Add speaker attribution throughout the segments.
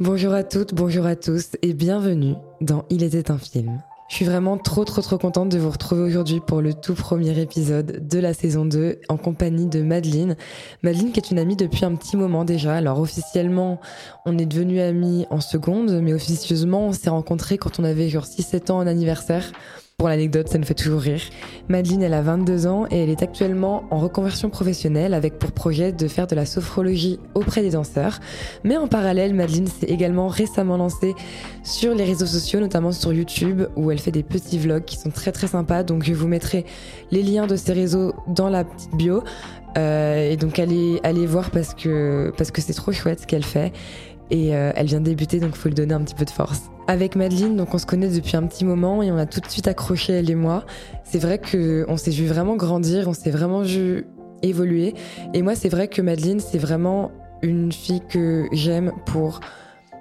Speaker 1: Bonjour à toutes, bonjour à tous et bienvenue dans Il était un film. Je suis vraiment trop trop trop contente de vous retrouver aujourd'hui pour le tout premier épisode de la saison 2 en compagnie de Madeleine. Madeleine qui est une amie depuis un petit moment déjà. Alors officiellement on est devenus amis en seconde mais officieusement on s'est rencontrés quand on avait genre 6-7 ans en anniversaire. Pour l'anecdote, ça me fait toujours rire. Madeleine, elle a 22 ans et elle est actuellement en reconversion professionnelle avec pour projet de faire de la sophrologie auprès des danseurs. Mais en parallèle, Madeleine s'est également récemment lancée sur les réseaux sociaux, notamment sur YouTube, où elle fait des petits vlogs qui sont très très sympas. Donc je vous mettrai les liens de ces réseaux dans la petite bio. Euh, et donc allez, allez voir parce que parce que c'est trop chouette ce qu'elle fait et euh, elle vient de débuter donc faut lui donner un petit peu de force. Avec Madeleine, donc on se connaît depuis un petit moment et on a tout de suite accroché elle et moi. C'est vrai que on s'est vu vraiment grandir, on s'est vraiment vu évoluer et moi c'est vrai que Madeleine c'est vraiment une fille que j'aime pour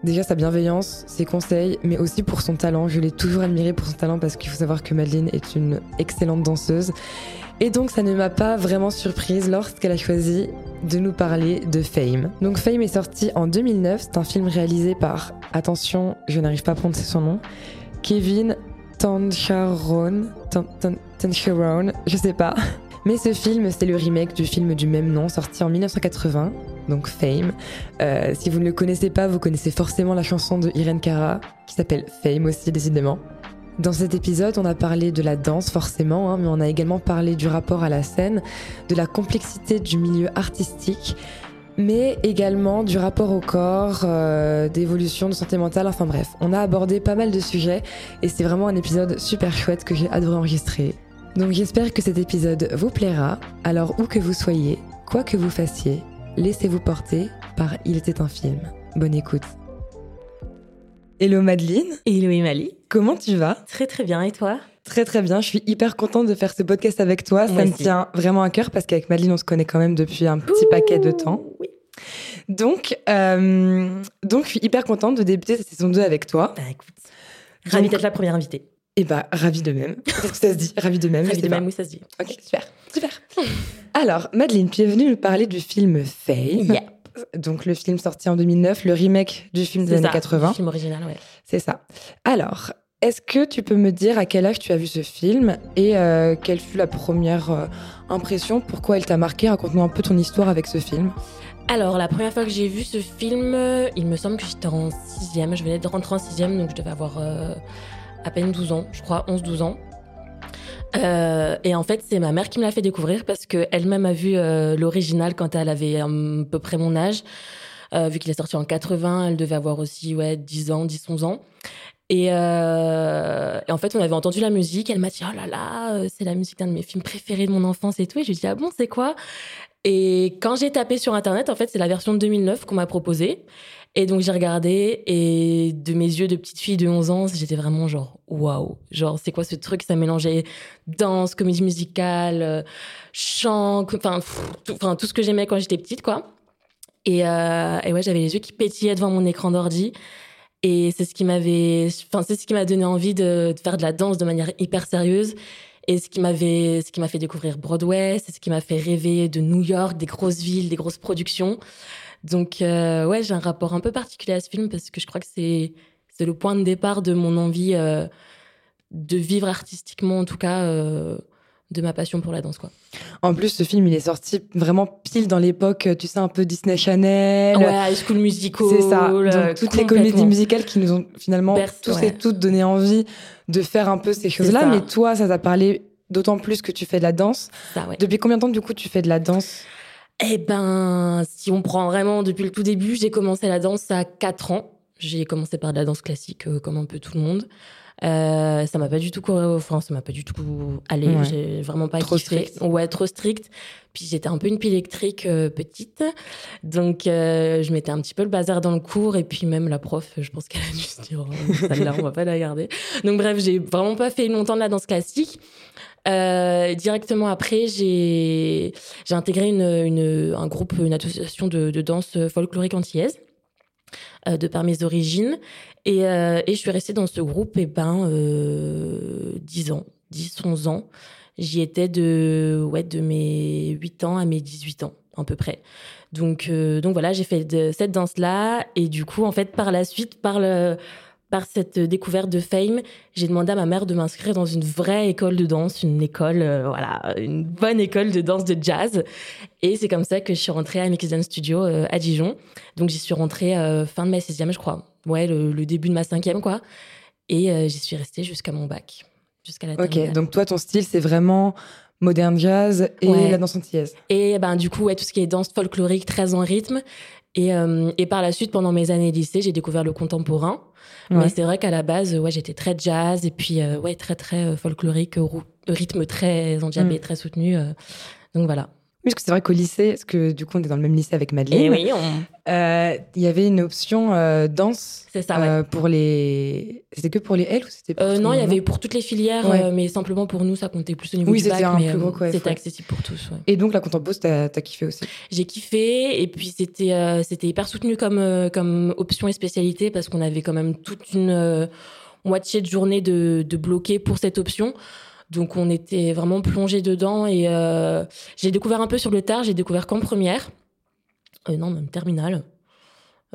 Speaker 1: déjà sa bienveillance, ses conseils, mais aussi pour son talent. Je l'ai toujours admirée pour son talent parce qu'il faut savoir que Madeleine est une excellente danseuse. Et donc ça ne m'a pas vraiment surprise lorsqu'elle a choisi de nous parler de Fame. Donc Fame est sorti en 2009, c'est un film réalisé par, attention, je n'arrive pas à prononcer son nom, Kevin Tancharon, Tancharon, je sais pas. Mais ce film, c'est le remake du film du même nom, sorti en 1980, donc Fame. Euh, si vous ne le connaissez pas, vous connaissez forcément la chanson de Irene Cara, qui s'appelle Fame aussi, décidément. Dans cet épisode, on a parlé de la danse forcément, hein, mais on a également parlé du rapport à la scène, de la complexité du milieu artistique, mais également du rapport au corps, euh, d'évolution de santé mentale, enfin bref, on a abordé pas mal de sujets et c'est vraiment un épisode super chouette que j'ai adoré enregistrer. Donc j'espère que cet épisode vous plaira, alors où que vous soyez, quoi que vous fassiez, laissez-vous porter par Il était un film. Bonne écoute. Hello Madeleine.
Speaker 2: Hello Emily.
Speaker 1: Comment tu vas?
Speaker 2: Très très bien et toi?
Speaker 1: Très très bien, je suis hyper contente de faire ce podcast avec toi. Ça me tient vraiment à cœur parce qu'avec Madeleine, on se connaît quand même depuis un petit paquet de temps.
Speaker 2: Oui.
Speaker 1: Donc, euh, donc, je suis hyper contente de débuter cette saison 2 avec toi.
Speaker 2: Bah écoute, ravie d'être la première invitée.
Speaker 1: Et eh bah, ravie de même. Est-ce que ça se dit Ravie de même.
Speaker 2: Ravie de même, oui, ça se dit.
Speaker 1: Ok, super. Super. Alors, Madeleine, tu es venue nous parler du film Faye.
Speaker 2: Yeah
Speaker 1: donc le film sorti en 2009, le remake du film des années 80.
Speaker 2: Le film original, ouais.
Speaker 1: C'est ça. Alors, est-ce que tu peux me dire à quel âge tu as vu ce film et euh, quelle fut la première euh, impression? Pourquoi il t'a marqué? Raconte-nous un peu ton histoire avec ce film.
Speaker 2: Alors, la première fois que j'ai vu ce film, il me semble que j'étais en sixième. Je venais de rentrer en sixième, donc je devais avoir euh, à peine 12 ans, je crois 11-12 ans. Euh, et en fait, c'est ma mère qui me l'a fait découvrir parce qu'elle-même a vu euh, l'original quand elle avait à peu près mon âge. Euh, vu qu'il est sorti en 80, elle devait avoir aussi ouais, 10 ans, 10, 11 ans. Et, et, en fait, on avait entendu la musique. Elle m'a dit Oh là là, c'est la musique d'un de mes films préférés de mon enfance et tout. Et je lui ai dit Ah bon, c'est quoi? Et quand j'ai tapé sur Internet, en fait, c'est la version de 2009 qu'on m'a proposée. Et donc j'ai regardé et de mes yeux de petite fille de 11 ans, j'étais vraiment genre waouh, genre c'est quoi ce truc? Ça mélangeait danse, comédie musicale, euh, chant, enfin tout ce que j'aimais quand j'étais petite quoi. Et, euh, et ouais, j'avais les yeux qui pétillaient devant mon écran d'ordi. Et c'est ce qui m'avait, enfin c'est ce qui m'a donné envie de, de, faire de la danse de manière hyper sérieuse. Et ce qui m'avait, ce qui m'a fait découvrir Broadway, c'est ce qui m'a fait rêver de New York, des grosses villes, des grosses productions. Donc, euh, ouais, j'ai un rapport un peu particulier à ce film parce que je crois que c'est c'est le point de départ de mon envie euh, de vivre artistiquement, en tout cas, euh, de ma passion pour la danse, quoi.
Speaker 1: En plus, ce film, il est sorti vraiment pile dans l'époque, tu sais, un peu Disney Channel.
Speaker 2: Ouais, High School Musical.
Speaker 1: C'est ça. Donc, toutes les comédies musicales qui nous ont finalement tous et toutes donné envie de faire un peu ces choses-là. Mais toi, ça t'a parlé d'autant plus que tu fais de la danse.
Speaker 2: Ça, ouais.
Speaker 1: Depuis combien de temps, du coup, tu fais de la danse?
Speaker 2: Eh ben, si on prend vraiment depuis le tout début, j'ai commencé la danse à 4 ans. J'ai commencé par de la danse classique, euh, comme un peu tout le monde. Euh, ça m'a pas du tout enfin ça m'a pas du tout allé. J'ai vraiment pas
Speaker 1: trop strict.
Speaker 2: Ouais trop strict. Puis j'étais un peu une pile électrique euh, petite. Donc euh, je mettais un petit peu le bazar dans le cours et puis même la prof je pense qu'elle a dû se dire oh, celle-là on va pas la garder. Donc bref j'ai vraiment pas fait longtemps de la danse classique euh, directement après, j'ai intégré une, un groupe, une association de, danse folklorique antillaise euh, de par mes origines. Et, euh, et, je suis restée dans ce groupe et ben, euh, 10 ans, 10, 11 ans. J'y étais de, ouais, de mes 8 ans à mes 18 ans, à peu près. Donc, voilà, j'ai fait cette danse-là. Et du coup, en fait, par la suite, par le par cette découverte de Fame, j'ai demandé à ma mère de m'inscrire dans une vraie école de danse, une école, euh, voilà, une bonne école de danse de jazz. Et c'est comme ça que je suis rentrée à Mix Studio euh, à Dijon. Donc j'y suis rentrée euh, fin de ma sixième, je crois. Ouais, le, début de ma cinquième, quoi. Et j'y suis restée jusqu'à mon bac, jusqu'à la
Speaker 1: Ok, donc toi, ton style, c'est vraiment moderne jazz et la danse antillaise.
Speaker 2: Et ben du coup, ouais, tout ce qui est danse folklorique, très en rythme. Et, et par la suite, pendant mes années lycée, j'ai découvert le contemporain. Mais c'est vrai qu'à la base, ouais, j'étais très jazz et puis euh, ouais, très très euh, folklorique, rythme très endiablé, mm. très soutenu. Euh. donc voilà.
Speaker 1: Oui, parce que c'est vrai qu'au lycée, parce que du coup, on est dans le même lycée avec Madeleine.
Speaker 2: Et oui,
Speaker 1: il y avait une option danse.
Speaker 2: C'est ça, ouais.
Speaker 1: pour les. C'était que pour les L ou c'était
Speaker 2: Non, il y avait pour toutes les filières, mais simplement pour nous, ça comptait plus au niveau du bac. mais C'était accessible pour tous.
Speaker 1: Et donc, la contempo, t'as as kiffé aussi
Speaker 2: J'ai kiffé, et puis c'était c'était hyper soutenu comme, comme option et spécialité, parce qu'on avait quand même toute une moitié de journée de, de bloqué pour cette option. Donc on était vraiment plongé dedans et euh, j'ai découvert un peu sur le tard, j'ai découvert qu'en première, euh, non même terminale.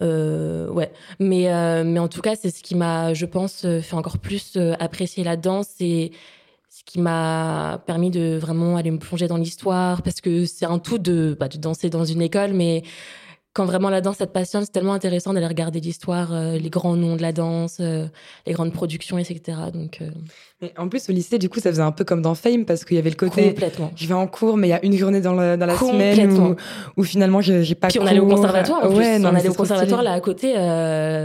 Speaker 2: Euh, ouais, mais mais en tout cas c'est ce qui m'a, je pense, fait encore plus apprécier la danse et ce qui m'a permis de vraiment aller me plonger dans l'histoire parce que c'est un tout de, bah, de danser dans une école, mais quand vraiment la danse, ça te passionne, c'est tellement intéressant d'aller regarder l'histoire, euh, les grands noms de la danse, euh, les grandes productions, etc. Donc, euh,
Speaker 1: mais en plus, au lycée, du coup, ça faisait un peu comme dans Fame parce qu'il y avait le côté.
Speaker 2: Complètement.
Speaker 1: Je vais en cours, mais il y a une journée dans, la, dans la semaine où, où finalement, j'ai pas
Speaker 2: Puis on allait au conservatoire. En plus. Ouais, on allait au conservatoire là à côté,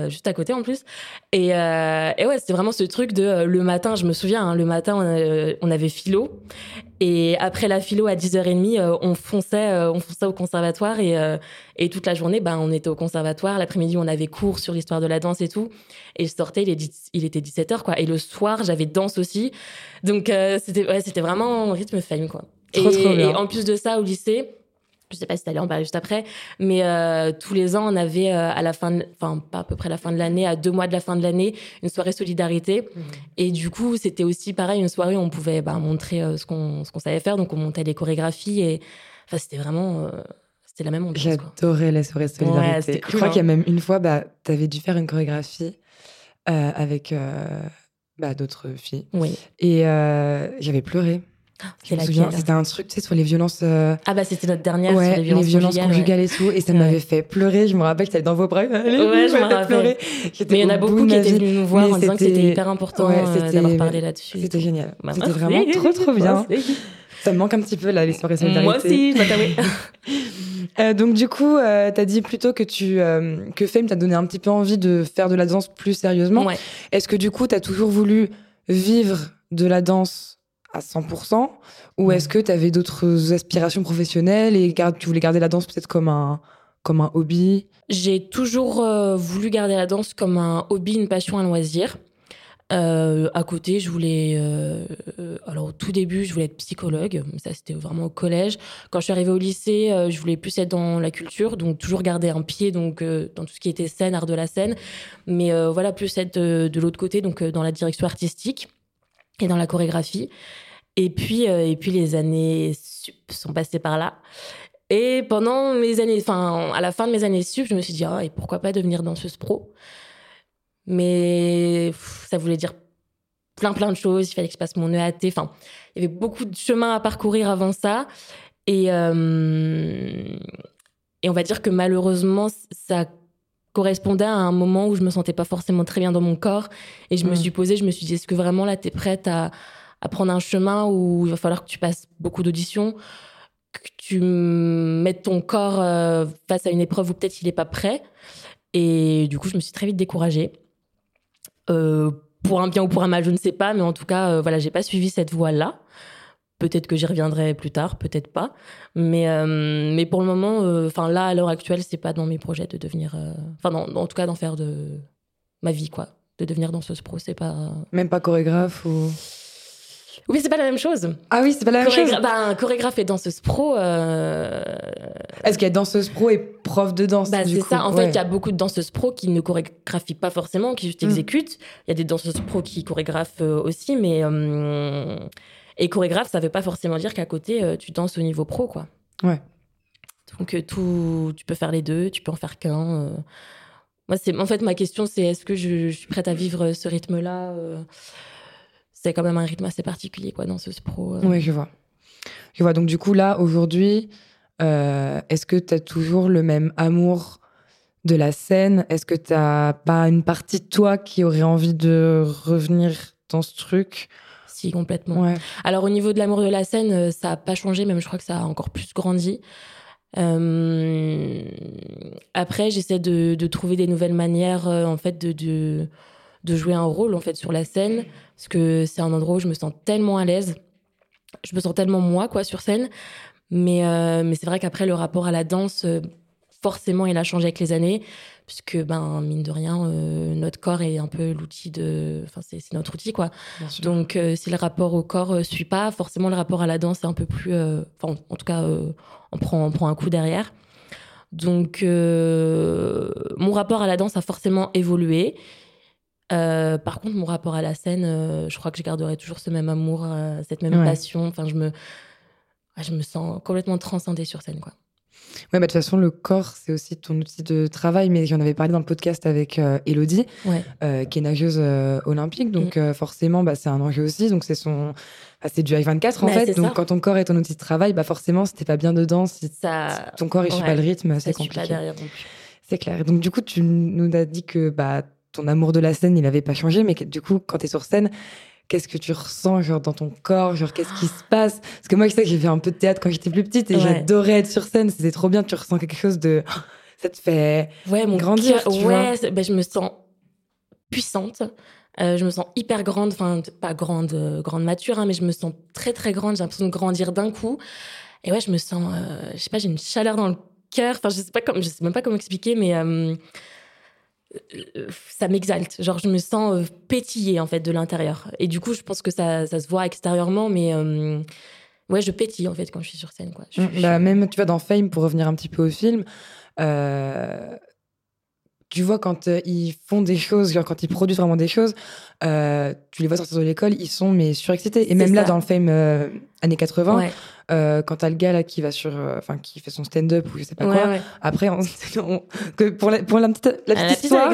Speaker 2: juste à côté en plus. Et, et ouais, c'était vraiment ce truc de le matin, je me souviens, hein, le matin, on, on avait philo. Et après la philo à 10h30, euh, on fonçait, euh, on fonçait au conservatoire et, euh, et toute la journée, ben, on était au conservatoire. L'après-midi, on avait cours sur l'histoire de la danse et tout. Et je sortais, il, il était 17h, quoi. Et le soir, j'avais danse aussi. Donc, c'était, ouais, c'était vraiment rythme famille, quoi.
Speaker 1: Trop, et,
Speaker 2: et en plus de ça, au lycée, je sais pas si t'allais en parler juste après, mais euh, tous les ans, on avait euh, à la fin, enfin pas à peu près la fin de l'année, à deux mois de la fin de l'année, une soirée solidarité. Mmh. Et du coup, c'était aussi pareil, une soirée où on pouvait bah, montrer euh, ce qu'on ce qu'on savait faire, donc on montait les chorégraphies et enfin c'était vraiment c'était la même ambiance.
Speaker 1: J'adorais la soirée solidarité. je crois qu'il y a hein. même une fois, bah t'avais dû faire une chorégraphie avec bah, d'autres filles.
Speaker 2: Oui.
Speaker 1: Et j'avais pleuré. C'était un truc, tu sais, sur les violences. Euh,
Speaker 2: ah bah c'était notre dernière
Speaker 1: ouais,
Speaker 2: sur les violences,
Speaker 1: les violences conjugales, et tout, et ça m'avait fait pleurer. Je me rappelle que t'allais dans vos bras. Allez,
Speaker 2: ouais, je me rappelle. Mais il y en a beaucoup qui étaient venus nous voir en disant que c'était hyper important euh, d'avoir parlé là-dessus.
Speaker 1: C'était génial. Bah, c'était vraiment trop trop bien. Ça me manque un petit peu là les soirées solidarité.
Speaker 2: Moi aussi, je
Speaker 1: euh, donc du coup, euh, tu as dit plutôt que tu euh, que Fame t'a donné un petit peu envie de faire de la danse plus sérieusement.
Speaker 2: Ouais.
Speaker 1: Est-ce que du coup, tu as toujours voulu vivre de la danse à 100% Ou est-ce que tu avais d'autres aspirations professionnelles et tu voulais garder la danse peut-être comme un, comme un hobby?
Speaker 2: J'ai toujours euh, voulu garder la danse comme un hobby, une passion, un loisir. Euh, à côté, je voulais, euh, alors au tout début, je voulais être psychologue. Ça, c'était vraiment au collège. Quand je suis arrivée au lycée, je voulais plus être dans la culture, donc toujours garder un pied donc dans tout ce qui était scène, art de la scène, mais voilà plus être de l'autre côté, donc dans la direction artistique et dans la chorégraphie. Et puis, euh, et puis les années sup sont passées par là. Et pendant mes années, enfin, à la fin de mes années sup, je me suis dit, oh, et pourquoi pas devenir danseuse pro? Mais ça voulait dire plein, plein de choses. Il fallait que je passe mon EAT. Enfin, il y avait beaucoup de chemin à parcourir avant ça. Et, euh, et on va dire que malheureusement, ça correspondait à un moment où je me sentais pas forcément très bien dans mon corps. Et je me mmh. suis posée, je me suis dit, est-ce que vraiment là, tu es prête à à prendre un chemin où il va falloir que tu passes beaucoup d'auditions, que tu mettes ton corps euh, face à une épreuve où peut-être il n'est pas prêt? Et du coup, je me suis très vite découragée. Euh, pour un bien ou pour un mal, je ne sais pas, mais en tout cas, euh, voilà, j'ai pas suivi cette voie-là. Peut-être que j'y reviendrai plus tard, peut-être pas. Mais, mais pour le moment, enfin là, à l'heure actuelle, c'est pas dans mes projets de devenir. Enfin, en tout cas, d'en faire de ma vie, quoi. De devenir danseuse pro, c'est pas.
Speaker 1: Même pas chorégraphe ou.
Speaker 2: Oui, c'est pas la même chose.
Speaker 1: Ah oui, c'est pas la même chose.
Speaker 2: Bah, chorégraphe et danseuse pro. Euh...
Speaker 1: Est-ce qu'il y a danseuse pro et prof de danse
Speaker 2: bah, C'est ça. En fait, il y a beaucoup de danseuses pro qui ne chorégraphient pas forcément, qui juste mm. exécutent. Il y a des danseuses pro qui chorégraphent euh, aussi, mais. Euh... Et chorégraphe, ça veut pas forcément dire qu'à côté, euh, tu danses au niveau pro, quoi.
Speaker 1: Ouais.
Speaker 2: Donc euh, tout, tu peux faire les deux, tu peux en faire qu'un. euh. Moi, c'est en fait ma question, c'est est-ce que je, je suis prête à vivre ce rythme-là. C'est quand même un rythme assez particulier, quoi, dans ce pro.
Speaker 1: Oui, je vois. Je vois. Donc, du coup, là, aujourd'hui, est-ce que tu as toujours le même amour de la scène? Est-ce que tu pas une partie de toi qui aurait envie de revenir dans ce truc?
Speaker 2: Complètement.
Speaker 1: Ouais.
Speaker 2: Alors au niveau de l'amour de la scène, euh, ça a pas changé, même je crois que ça a encore plus grandi. Euh, Après, j'essaie de, de trouver des nouvelles manières, euh, en fait, de, de, de jouer un rôle en fait sur la scène, parce que c'est un endroit où je me sens tellement à l'aise, je me sens tellement moi quoi sur scène. Mais euh, mais c'est vrai qu'après le rapport à la danse, forcément, il a changé avec les années, puisque ben mine de rien, euh, notre corps est un peu l'outil de, enfin c'est notre outil quoi. Donc, euh, si le rapport au corps ne suit pas, forcément, le rapport à la danse est un peu plus. euh, Enfin, en tout cas, euh, on, prend, on prend un coup derrière. Donc, euh, mon rapport à la danse a forcément évolué. Euh, par contre, mon rapport à la scène, euh, je crois que je garderai toujours ce même amour, euh, cette même
Speaker 1: Ouais.
Speaker 2: passion. Enfin, je me, je me sens complètement transcendée sur scène, quoi.
Speaker 1: Ouais, bah, de toute façon, le corps, c'est aussi ton outil de travail. Mais j'en avais parlé dans le podcast avec euh, Elodie,
Speaker 2: Ouais.
Speaker 1: euh, qui est nageuse euh, olympique. Donc,
Speaker 2: Mm.
Speaker 1: forcément, bah, c'est un enjeu aussi. Donc, c'est son. bah, c'est du H24 en
Speaker 2: Bah,
Speaker 1: fait. Donc,
Speaker 2: ça.
Speaker 1: quand ton corps est ton outil de travail, bah, forcément, si t'es pas bien dedans, si
Speaker 2: Ça,
Speaker 1: ton corps ne suit
Speaker 2: ouais,
Speaker 1: pas le rythme, c'est compliqué. C'est clair. Et Donc, du coup, tu nous as dit que bah, ton amour de la scène, il n'avait pas changé, mais que, du coup, quand tu es sur scène, qu'est-ce que tu ressens genre, dans ton corps Genre, qu'est-ce qui se passe? Parce que moi, je sais que j'ai fait un peu de théâtre quand j'étais plus petite et
Speaker 2: Ouais.
Speaker 1: j'adorais être sur scène. C'était trop bien. Tu ressens quelque chose de. Ça te fait.
Speaker 2: Ouais, mon
Speaker 1: Grandir,
Speaker 2: cœur-
Speaker 1: tu vois.
Speaker 2: ouais, c'est- ben, je me sens puissante. Euh, je me sens hyper grande, enfin pas grande, euh, grande mature, hein, mais je me sens très très grande. J'ai l'impression de grandir d'un coup. Et ouais, je me sens, euh, je sais pas, j'ai une chaleur dans le cœur. Enfin, je sais pas comme, je sais même pas comment expliquer, mais ça m'exalte. Genre, je me sens euh, pétiller en fait de l'intérieur. Et du coup, je pense que ça, ça se voit extérieurement, mais euh, ouais, je pétille en fait quand je suis sur scène, quoi. Je- je-
Speaker 1: Bah, même, tu vois, dans Fame, pour revenir un petit peu au film, euh, tu vois, quand euh, ils font des choses, genre quand ils produisent vraiment des choses, euh, tu les vois sortir de l'école, ils sont mais surexcités. Et même là, dans le Fame euh, années 80,
Speaker 2: ouais,
Speaker 1: euh, quand t'as le gars là qui va sur, enfin qui fait son stand-up ou je sais pas
Speaker 2: ouais,
Speaker 1: quoi.
Speaker 2: ouais.
Speaker 1: Après, on, on- que pour la, pour la petite, la petite
Speaker 2: Ah, la petite
Speaker 1: histoire,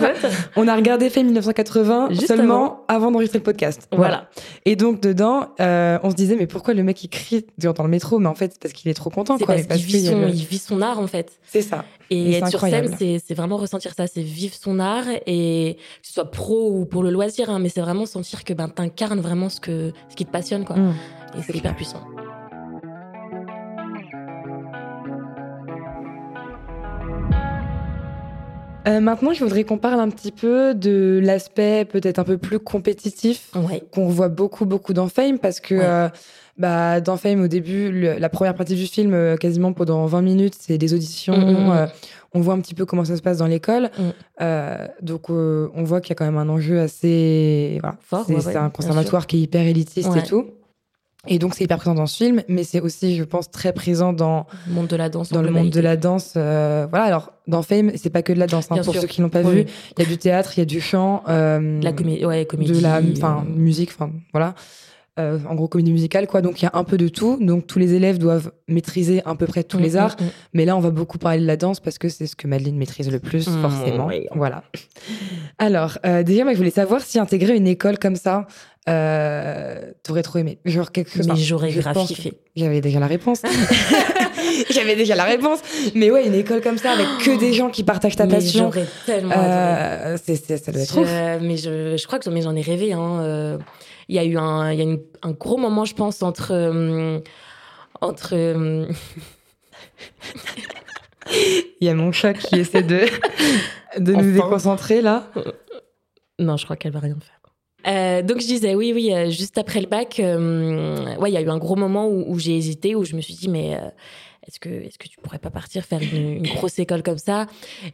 Speaker 1: on a regardé Fame 1980
Speaker 2: Juste
Speaker 1: seulement avant, d'enregistrer le podcast.
Speaker 2: Voilà.
Speaker 1: Et donc dedans, on se disait mais pourquoi le mec il crie dans le métro? Mais en fait, c'est parce qu'il est trop content.
Speaker 2: C'est
Speaker 1: quoi.
Speaker 2: parce qu'il vit, son,
Speaker 1: le-
Speaker 2: il vit son art en fait.
Speaker 1: C'est ça.
Speaker 2: Et être sur scène, c'est c'est vraiment ressentir ça, c'est vivre son art et que ce soit pro ou pour le loisir, hein, mais c'est vraiment sentir que ben t'incarnes vraiment ce que ce qui te passionne quoi.
Speaker 1: Mm.
Speaker 2: Et c'est hyper puissant.
Speaker 1: Euh, maintenant, je voudrais qu'on parle un petit peu de l'aspect peut-être un peu plus compétitif
Speaker 2: Ouais.
Speaker 1: qu'on voit beaucoup, beaucoup dans Fame parce que
Speaker 2: Ouais.
Speaker 1: euh, bah, dans Fame, au début, le- la première partie du film, euh, quasiment pendant 20 minutes, c'est des auditions.
Speaker 2: Mm, mm, mm.
Speaker 1: euh, on voit un petit peu comment ça se passe dans l'école.
Speaker 2: Mm.
Speaker 1: Euh, donc, euh, on voit qu'il y a quand même un enjeu assez. Voilà.
Speaker 2: Fort,
Speaker 1: c'est
Speaker 2: ouais,
Speaker 1: c'est
Speaker 2: ouais,
Speaker 1: un conservatoire qui est hyper élitiste
Speaker 2: Ouais.
Speaker 1: et tout. Et donc, c'est hyper présent dans ce film, mais c'est aussi, je pense, très présent dans,
Speaker 2: Le monde de la danse.
Speaker 1: dans le monde de la danse. euh, voilà, alors, dans Fame, c'est pas que de la danse. hein, pour
Speaker 2: sûr.
Speaker 1: ceux qui l'ont pas
Speaker 2: Oui.
Speaker 1: vu, il y a du théâtre, il y a du chant.
Speaker 2: La comédie,
Speaker 1: de la musique enfin voilà Euh, en gros comédie musicale quoi. Donc il y a un peu de tout. Donc tous les élèves doivent maîtriser à peu près tous
Speaker 2: mm,
Speaker 1: les
Speaker 2: mm,
Speaker 1: arts.
Speaker 2: mm.
Speaker 1: mais là on va beaucoup parler de la danse parce que c'est ce que Madeleine maîtrise le plus
Speaker 2: Mm,
Speaker 1: forcément.
Speaker 2: oui.
Speaker 1: voilà. Alors euh, déjà moi je voulais savoir si intégrer une école comme ça euh, t'aurais trop aimé. Genre quelque chose
Speaker 2: Mais j'aurais grave kiffé.
Speaker 1: j'avais déjà la réponse. J'avais déjà la réponse. Mais ouais une école comme ça avec que des gens qui partagent ta
Speaker 2: Mais
Speaker 1: passion.
Speaker 2: j'aurais tellement
Speaker 1: euh, c'est ça doit être ouf.
Speaker 2: Mais je, je crois que j'en- mais j'en ai rêvé. hein, Il y a eu un, il y a une- un gros moment, je pense, entre. euh, entre euh,
Speaker 1: Il y a mon chat qui essaie de, de nous
Speaker 2: Enfin.
Speaker 1: déconcentrer là.
Speaker 2: non, je crois qu'elle va rien faire. Euh, donc je disais oui oui juste après le bac ouais il y a eu un gros moment où, où j'ai hésité où je me suis dit mais est-ce que est-ce que tu pourrais pas partir faire une, grosse école comme ça?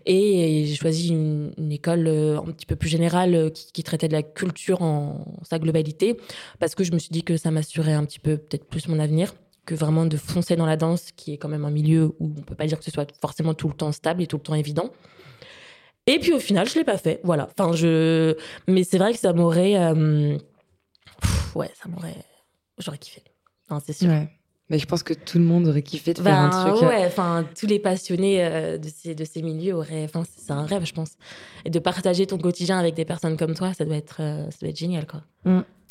Speaker 2: Et, j'ai choisi une, école euh, un petit peu plus générale euh, qui, traitait de la culture en, sa globalité parce que je me suis dit que ça m'assurait un petit peu peut-être plus mon avenir que vraiment de foncer dans la danse qui est quand même un milieu où on peut pas dire que ce soit forcément tout le temps stable et tout le temps évident et puis au final, je l'ai pas fait. Voilà. Enfin, je. Mais c'est vrai que ça m'aurait. euh, Ouais, ça m'aurait. J'aurais kiffé. Enfin, c'est sûr.
Speaker 1: Mais je pense que tout le monde aurait kiffé de faire un
Speaker 2: Ben
Speaker 1: truc. euh,
Speaker 2: ouais, enfin tous les passionnés euh, de ces de ces milieux auraient, enfin c'est un rêve je pense. Et de partager ton quotidien avec des personnes comme toi, ça doit être euh, ça doit être génial quoi.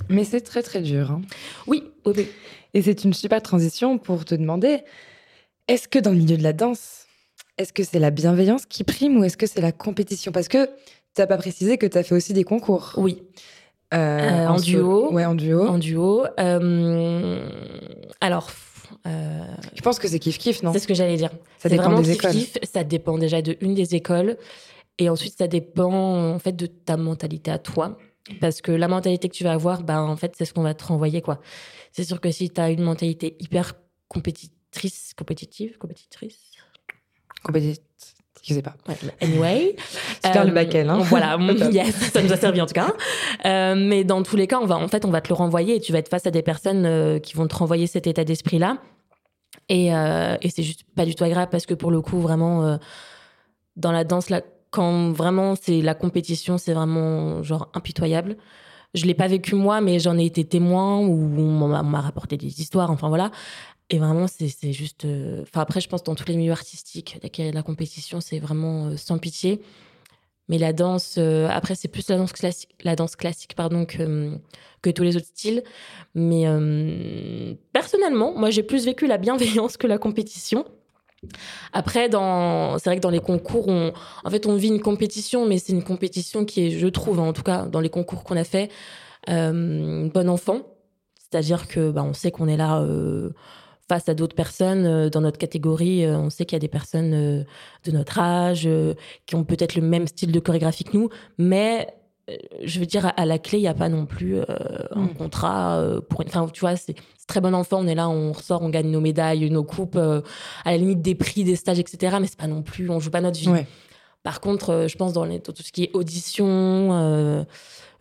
Speaker 1: Mais c'est très très dur. hein.
Speaker 2: Oui, oui, oui.
Speaker 1: Et c'est une super transition pour te demander est-ce que dans le milieu de la danse, est-ce que c'est la bienveillance qui prime ou est-ce que c'est la compétition? Parce que tu n'as pas précisé que tu as fait aussi des concours.
Speaker 2: Oui,
Speaker 1: Euh,
Speaker 2: Euh, en duo.
Speaker 1: Ouais, en duo.
Speaker 2: en duo. Euh, alors, euh,
Speaker 1: Je pense que c'est kiff-kiff, non
Speaker 2: c'est ce que j'allais dire.
Speaker 1: Ça dépend
Speaker 2: vraiment
Speaker 1: des
Speaker 2: kiff
Speaker 1: écoles.
Speaker 2: Ça dépend déjà de une des écoles. Et ensuite, ça dépend en fait de ta mentalité à toi. Parce que la mentalité que tu vas avoir, bah, en fait, c'est ce qu'on va te renvoyer. quoi. C'est sûr que si tu as une mentalité hyper compétitrice, compétitive, compétitrice,
Speaker 1: Compétitif. Je sais pas.
Speaker 2: Ouais, anyway.
Speaker 1: C'est faire le
Speaker 2: Euh,
Speaker 1: baquel, hein.
Speaker 2: Voilà,
Speaker 1: Top.
Speaker 2: yes, ça nous a servi en tout cas. Euh, mais dans tous les cas, on va, en fait, on va te le renvoyer et tu vas être face à des personnes euh, qui vont te renvoyer cet état d'esprit-là. Et, euh, et c'est juste pas du tout agréable parce que pour le coup, vraiment, euh, dans la danse, là, quand vraiment c'est la compétition, c'est vraiment genre impitoyable. Je l'ai pas vécu moi, mais j'en ai été témoin ou on m'a rapporté des histoires, enfin voilà. Et vraiment, c'est juste. euh, Enfin, après, je pense dans tous les milieux artistiques, dès qu'il y a de la compétition, c'est vraiment sans pitié. Mais la danse, euh, après, c'est plus la danse classique, la danse classique pardon, que, que tous les autres styles. Mais euh, personnellement, moi, j'ai plus vécu la bienveillance que la compétition. Après, c'est vrai que dans les concours, on, en fait, on vit une compétition, mais c'est une compétition qui est, je trouve, en tout cas, dans les concours qu'on a fait, euh, bon enfant. C'est-à-dire que, bah, on sait qu'on est là euh, face à d'autres personnes euh, dans notre catégorie. euh, on sait qu'il y a des personnes euh, de notre âge qui ont peut-être le même style de chorégraphie que nous, mais je veux dire, à, la clé, il n'y a pas non plus euh, un
Speaker 1: Mm.
Speaker 2: contrat euh, pour une. Enfin, tu vois, c'est c'est très bon enfant. On est là, on ressort, on gagne nos médailles, nos coupes, euh, à la limite des prix, des stages, etc. Mais c'est pas non plus, on joue pas notre vie.
Speaker 1: Ouais.
Speaker 2: Par contre, euh, je pense dans, les- dans tout ce qui est audition, euh,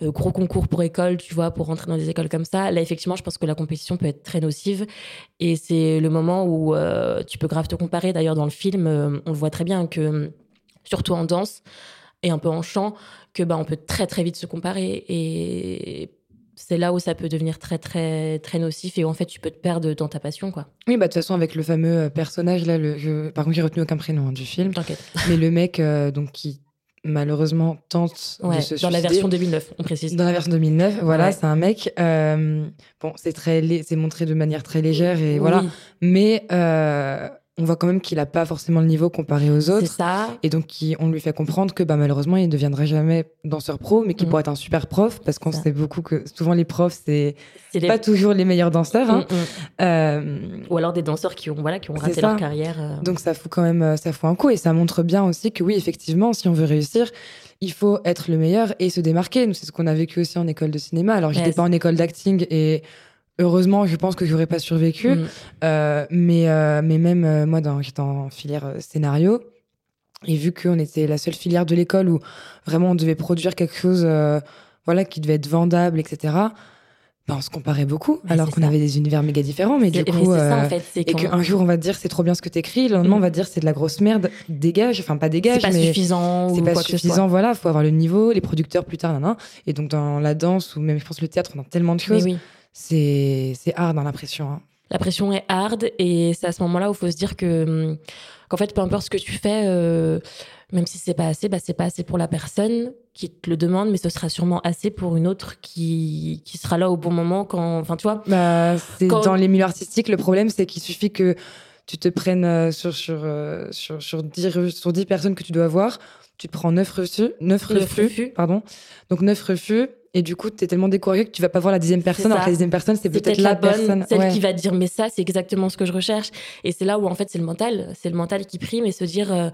Speaker 2: euh, gros concours pour école, tu vois, pour rentrer dans des écoles comme ça, là, effectivement, je pense que la compétition peut être très nocive. Et c'est le moment où tu peux grave te comparer. D'ailleurs, dans le film, on le voit très bien que, surtout en danse et un peu en chant, que bah, on peut très, très vite se comparer. Et c'est là où ça peut devenir très, très, très nocif. Et en fait, tu peux te perdre dans ta passion, quoi.
Speaker 1: Oui, bah de toute façon, avec le fameux euh, personnage, là, le, je- par contre, j'ai retenu aucun prénom hein, du film,
Speaker 2: T'inquiète.
Speaker 1: mais le mec euh, donc, qui malheureusement tente
Speaker 2: Ouais,
Speaker 1: de se
Speaker 2: dans la version 2009, on précise.
Speaker 1: Dans la version 2009, voilà,
Speaker 2: Ouais.
Speaker 1: c'est un mec. euh, bon, c'est très, c'est montré de manière très légère et voilà. Mais euh, on voit quand même qu'il a pas forcément le niveau comparé aux
Speaker 2: c'est
Speaker 1: autres.
Speaker 2: ça.
Speaker 1: Et donc, on lui fait comprendre que bah, malheureusement, il ne deviendra jamais danseur pro, mais qu'il
Speaker 2: Mhm.
Speaker 1: pourrait être un super prof, parce qu'on sait beaucoup que souvent les profs, c'est
Speaker 2: les-
Speaker 1: pas toujours les meilleurs danseurs. hein.
Speaker 2: Mm, mm.
Speaker 1: Euh,
Speaker 2: Ou alors des danseurs qui ont, voilà, qui ont raté
Speaker 1: ça.
Speaker 2: leur carrière. euh.
Speaker 1: donc, ça fout quand même euh, ça fout un coup. Et ça montre bien aussi que oui, effectivement, si on veut réussir, il faut être le meilleur et se démarquer. Nous, c'est ce qu'on a vécu aussi en école de cinéma. Alors, j'étais
Speaker 2: Yes.
Speaker 1: pas en école d'acting et. Heureusement, je pense que j'aurais pas survécu.
Speaker 2: Mm.
Speaker 1: Euh, mais, euh, mais même euh, moi, dans, j'étais en filière scénario. Et vu qu'on était la seule filière de l'école où vraiment on devait produire quelque chose voilà, qui devait être vendable, etc., ben, on se comparait beaucoup,
Speaker 2: Mais
Speaker 1: alors
Speaker 2: c'est
Speaker 1: qu'on avait des univers méga différents. Mais du
Speaker 2: C'est-
Speaker 1: coup,
Speaker 2: c'est ça, en fait. C'est
Speaker 1: et qu'un jour on va te dire c'est trop bien ce que t'écris, le lendemain on va te dire c'est de la grosse merde, dégage, enfin pas
Speaker 2: c'est
Speaker 1: dégage,
Speaker 2: pas
Speaker 1: mais
Speaker 2: suffisant
Speaker 1: c'est pas
Speaker 2: quoi que
Speaker 1: suffisant, voilà, faut avoir le niveau, les producteurs plus tard, nan, nan. Et donc dans la danse ou même je pense le théâtre, dans tellement de
Speaker 2: Mais
Speaker 1: choses,
Speaker 2: oui.
Speaker 1: C'est hard dans l'impression. Hein.
Speaker 2: La pression est hard et c'est à ce moment-là où il faut se dire que hum, qu'en fait, peu importe ce que tu fais, euh, même si c'est pas assez, bah, c'est pas assez pour la personne qui te le demande, mais ce sera sûrement assez pour une autre qui, qui sera là au bon moment quand. Enfin, tu vois.
Speaker 1: Bah,
Speaker 2: Quand-
Speaker 1: dans les milieux artistiques, le problème, c'est qu'il suffit que tu te prennes euh, sur, sur, euh, sur, sur, 10, re- sur 10 personnes que tu dois voir, tu te prends 9 refus, 9
Speaker 2: Neuf
Speaker 1: refus,
Speaker 2: refus.
Speaker 1: pardon. Donc 9 refus, et du coup, tu es tellement découragé que tu vas pas voir la dixième personne, alors que la dixième personne, c'est peut-être la,
Speaker 2: bonne,
Speaker 1: personne.
Speaker 2: celle
Speaker 1: Ouais.
Speaker 2: qui va dire mais ça c'est exactement ce que je recherche et c'est là où en fait c'est le mental c'est le mental qui prime et se dire euh,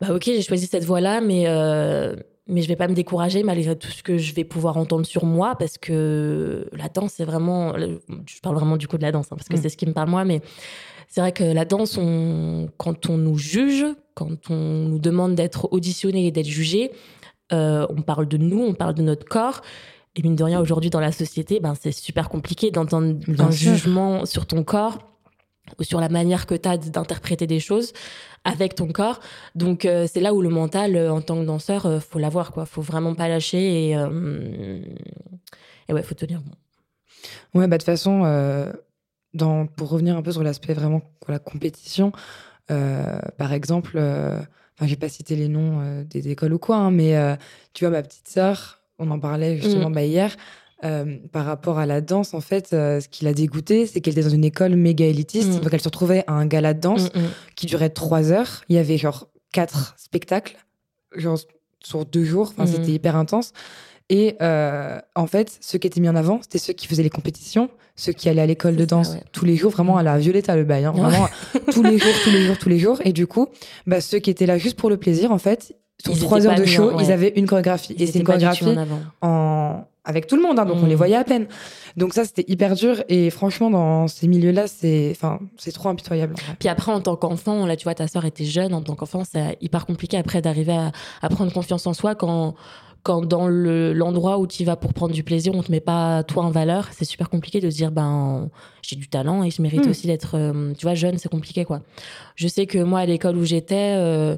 Speaker 2: bah ok j'ai choisi cette voie là mais euh, mais je vais pas me décourager malgré tout ce que je vais pouvoir entendre sur moi parce que la danse c'est vraiment je parle vraiment du coup de la danse hein, parce que
Speaker 1: Mm.
Speaker 2: c'est ce qui me parle moi mais c'est vrai que la danse on quand on nous juge quand on nous demande d'être auditionné et d'être jugé euh, on parle de nous on parle de notre corps et mine de rien, aujourd'hui, dans la société, ben, c'est super compliqué d'entendre un jugement sur ton corps ou sur la manière que tu as d'interpréter des choses avec ton corps. Donc, euh, c'est là où le mental, euh, en tant que danseur, euh, faut l'avoir, quoi. Faut vraiment pas lâcher et, et ouais, faut tenir bon.
Speaker 1: Ouais, bah de toute façon, dans, pour revenir un peu sur l'aspect vraiment la compétition, par exemple, enfin, je vais pas citer les noms des écoles ou quoi, hein, mais tu vois, ma petite sœur, on en parlait justement mmh. bah, hier, euh, par rapport à la danse, en fait, euh, ce qui l'a dégoûté, c'est qu'elle était dans une école méga élitiste. Mm. Donc, elle se retrouvait à un gala de danse mm, mm. qui durait trois heures. Il y avait genre quatre spectacles, genre sur deux jours. Enfin, c'était hyper intense. Et euh, en fait, ceux qui étaient mis en avant, c'était ceux qui faisaient les compétitions, ceux qui allaient à l'école de danse tous les jours, vraiment à la Violetta le bail, hein, vraiment tous les jours, tous les jours, tous les jours. Et du coup, bah, ceux qui étaient là juste pour le plaisir, en fait, sur trois heures de show, ils avaient une chorégraphie. et c'est une chorégraphie en avec tout le monde, hein, donc on les mm. voyait à peine. Donc ça, c'était hyper dur. Et franchement, dans ces milieux-là, c'est, enfin, c'est trop impitoyable.
Speaker 2: Puis après, en tant qu'enfant, là, tu vois, ta sœur était jeune. En tant qu'enfant, c'est hyper compliqué après d'arriver à, prendre confiance en soi quand, quand dans le, l'endroit où tu vas pour prendre du plaisir, on te met pas toi en valeur. C'est super compliqué de se dire, ben, j'ai du talent et je mérite mm. aussi d'être, euh, tu vois, jeune. C'est compliqué, quoi. Je sais que moi, à l'école où j'étais, euh,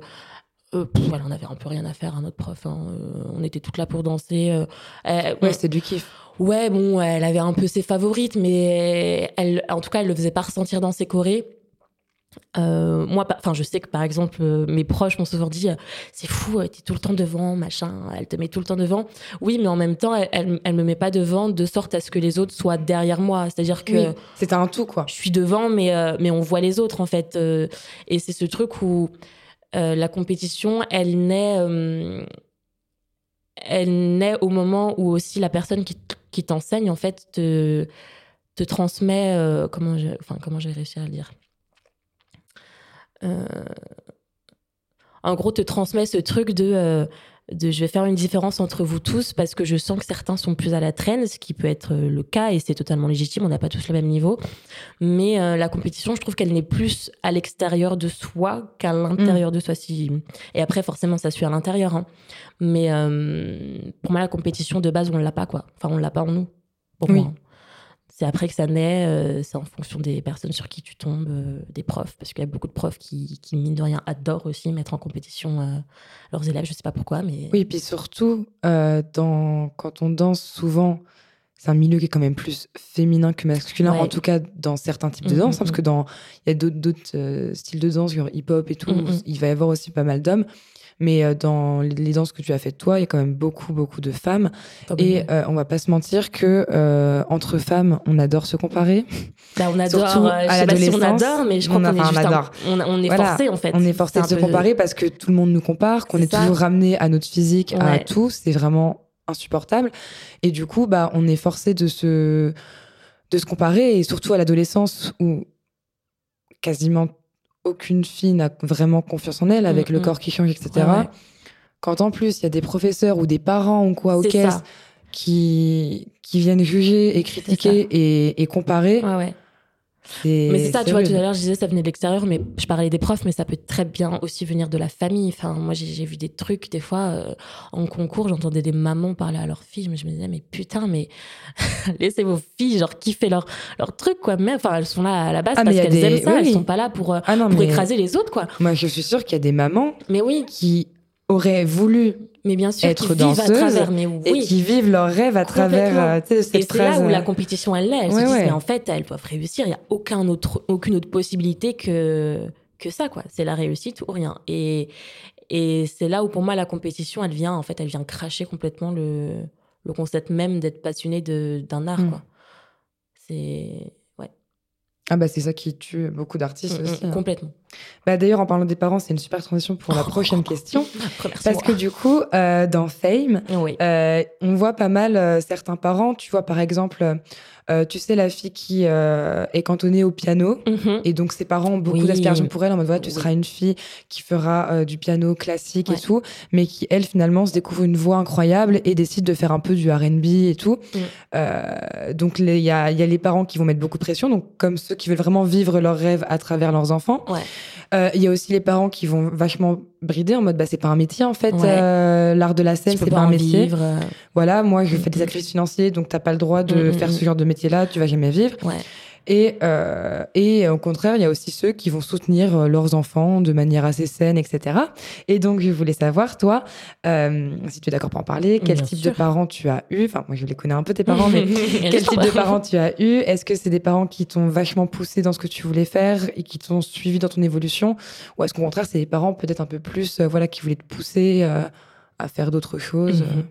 Speaker 2: euh, on avait un peu rien à faire à notre prof. Hein. Euh, on était toutes là pour danser.
Speaker 1: Ouais, c'était du kiff.
Speaker 2: Ouais, bon, elle avait un peu ses favorites, mais elle, en tout cas, elle le faisait pas ressentir dans ses chorés. Moi, enfin, je sais que par exemple, mes proches m'ont souvent dit c'est fou, t'es tout le temps devant, machin, elle te met tout le temps devant. Oui, mais en même temps, elle, elle, me met pas devant de sorte à ce que les autres soient derrière moi. C'est-à-dire que.
Speaker 1: c'est un tout, quoi.
Speaker 2: Je suis devant, mais, mais on voit les autres, en fait. et c'est ce truc où euh, la compétition, elle naît, euh, elle naît au moment où aussi la personne qui, qui t'enseigne, en fait, te, te transmet. Euh, comment, enfin, comment j'ai réussi à le dire? En gros, te transmet ce truc de de je vais faire une différence entre vous tous parce que je sens que certains sont plus à la traîne, ce qui peut être euh, le cas et c'est totalement légitime, on n'a pas tous le même niveau. Mais euh, la compétition, je trouve qu'elle n'est plus à l'extérieur de soi qu'à l'intérieur mm. de soi. Si... Et après, forcément, ça suit à l'intérieur. Hein. Mais euh, pour moi, la compétition de base, on l'a pas, quoi. Enfin, on l'a pas en nous. Pour moi. Hein. C'est après que ça naît, euh, c'est en fonction des personnes sur qui tu tombes, euh, des profs, parce qu'il y a beaucoup de profs qui, qui, mine de rien, adorent aussi mettre en compétition euh, leurs élèves. Je sais pas pourquoi, mais.
Speaker 1: Oui, et puis surtout, dans, quand on danse, souvent, c'est un milieu qui est quand même plus féminin que masculin, en tout cas dans certains types de mmh, danse, hein, mmh, parce que mmh. dans il y a d'autres styles de danse, genre hip-hop et tout, il va y avoir aussi pas mal d'hommes. Mais euh, dans les danses que tu as faites toi, il y a quand même beaucoup, beaucoup de femmes. et euh, on va pas se mentir que euh, entre femmes, on adore se comparer.
Speaker 2: Bah, on adore. Surtout à l'adolescence. on adore, mais je crois qu'on est juste adore. on, est forcé en fait.
Speaker 1: On est forcé de se comparer parce que tout le monde nous compare, qu'on est, toujours ramené à notre physique, à tout. C'est vraiment insupportable. Et du coup, bah, on est forcé de se de se comparer et surtout à l'adolescence où quasiment aucune fille n'a vraiment confiance en elle avec le corps qui change, etc. Quand en plus il y a des professeurs ou des parents ou quoi, ok, qui, qui viennent juger et critiquer et, et, comparer.
Speaker 2: Ouais, mais c'est ça, tu vois, tout à l'heure, je disais ça venait de l'extérieur, mais je parlais des profs, mais ça peut très bien aussi venir de la famille. Enfin, moi, j'ai vu des trucs, des fois, euh, en concours, j'entendais des mamans parler à leurs filles, mais je me disais, mais putain, mais laissez vos filles, genre, kiffer leur, leur truc, quoi. Mais, enfin, elles sont là à la base ah, parce qu'elles aiment ça, elles sont pas là pour, euh, ah pour écraser les autres, quoi.
Speaker 1: Moi, je suis sûre qu'il y a des mamans
Speaker 2: mais oui.
Speaker 1: qui auraient voulu
Speaker 2: mais bien sûr,
Speaker 1: être
Speaker 2: danseuses travers, mais
Speaker 1: oui. et qui vivent leur rêve à travers euh, cette
Speaker 2: Et c'est là où la compétition elle l'est. Mais en fait, elles doivent réussir. Il y a aucun autre, aucune autre possibilité que que ça, quoi. C'est la réussite ou rien. Et et c'est là où pour moi la compétition, elle vient en fait, elle vient cracher complètement le le concept même d'être passionné d'un art, mm. quoi. C'est
Speaker 1: ah bah c'est ça qui tue beaucoup d'artistes mm, mm, aussi. Hein.
Speaker 2: Complètement.
Speaker 1: Bah d'ailleurs en parlant des parents, c'est une super transition pour la prochaine question. Parce que du coup, euh, dans Fame, euh, on voit pas mal euh, certains parents. Tu vois par exemple euh, tu sais, la fille qui euh, est cantonnée au piano. Mhm. Et donc, ses parents ont beaucoup d'asperges pour elle en mode, voilà, tu seras une fille qui fera euh, du piano classique et tout, mais qui, elle, finalement, se découvre une voix incroyable et décide de faire un peu du RB et tout. Mm. donc, il y a, y a, les parents qui vont mettre beaucoup de pression, donc comme ceux qui veulent vraiment vivre leurs rêves à travers leurs enfants. Il y a aussi les parents qui vont vachement brider en mode bah c'est pas un métier en fait l'art de la scène c'est pas, un métier. voilà moi je fais des sacrifices financiers donc t'as pas le droit de mm, mm, faire ce genre de métier là, tu vas jamais vivre. Et, euh, et au contraire, il y a aussi ceux qui vont soutenir euh, leurs enfants de manière assez saine, etc. Et donc, je voulais savoir, toi, euh, si tu es d'accord pour en parler, quel
Speaker 2: Bien
Speaker 1: type
Speaker 2: sûr.
Speaker 1: de parents tu as eu? Enfin, moi, je les connais un peu, tes parents, mais quel type de parents? tu as eu? Est-ce que c'est des parents qui t'ont vachement poussé dans ce que tu voulais faire et qui t'ont suivi dans ton évolution? Ou est-ce qu'au contraire, c'est des parents peut-être un peu plus, euh, voilà, qui voulaient te pousser à faire d'autres choses?
Speaker 2: Mhm.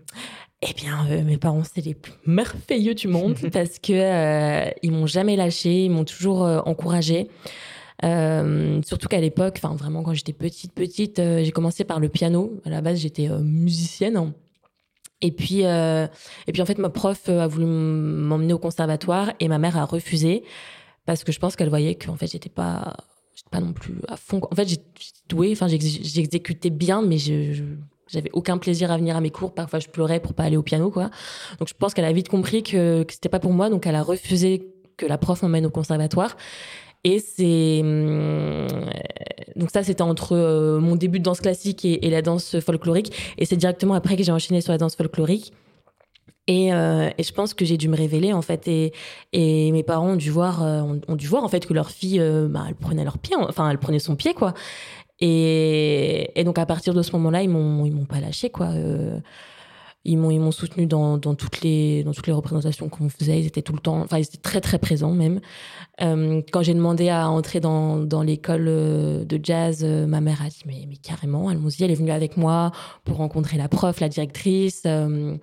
Speaker 2: Eh bien, euh, mes parents, c'est les plus merveilleux du monde parce que euh, ils m'ont jamais lâché, ils m'ont toujours euh, encouragé. Euh, surtout qu'à l'époque, enfin vraiment quand j'étais petite, petite, euh, j'ai commencé par le piano. À la base, j'étais musicienne. Et puis, euh, et puis en fait, ma prof a voulu m'emmener au conservatoire et ma mère a refusé parce que je pense qu'elle voyait que en fait, j'étais pas, j'étais pas non plus à fond. En fait, j'étais douée, enfin, j'ex- j'exécutais bien, mais je, je- j'avais aucun plaisir à venir à mes cours. Parfois, je pleurais pour pas aller au piano, quoi. Donc, je pense qu'elle a vite compris que, que c'était pas pour moi. Donc, elle a refusé que la prof m'emmène au conservatoire. Et c'est hum, donc ça c'était entre euh, mon début de danse classique et, la danse folklorique et c'est directement après que j'ai enchaîné sur la danse folklorique et, euh, je pense que j'ai dû me révéler en fait et, mes parents ont dû voir euh, ont, dû voir en fait que leur fille bah, elle prenait leur pied enfin elle prenait son pied quoi et, et donc à partir de ce moment-là ils m'ont ils m'ont pas lâché quoi euh, ils m'ont ils m'ont soutenu dans, dans toutes les dans toutes les représentations qu'on faisait ils étaient tout le temps enfin ils étaient très très présents même euh, quand j'ai demandé à entrer dans, dans l'école euh, de jazz, euh, ma mère a dit mais, mais carrément, allons-y. Elle est venue avec moi pour rencontrer la prof, la directrice. Euh,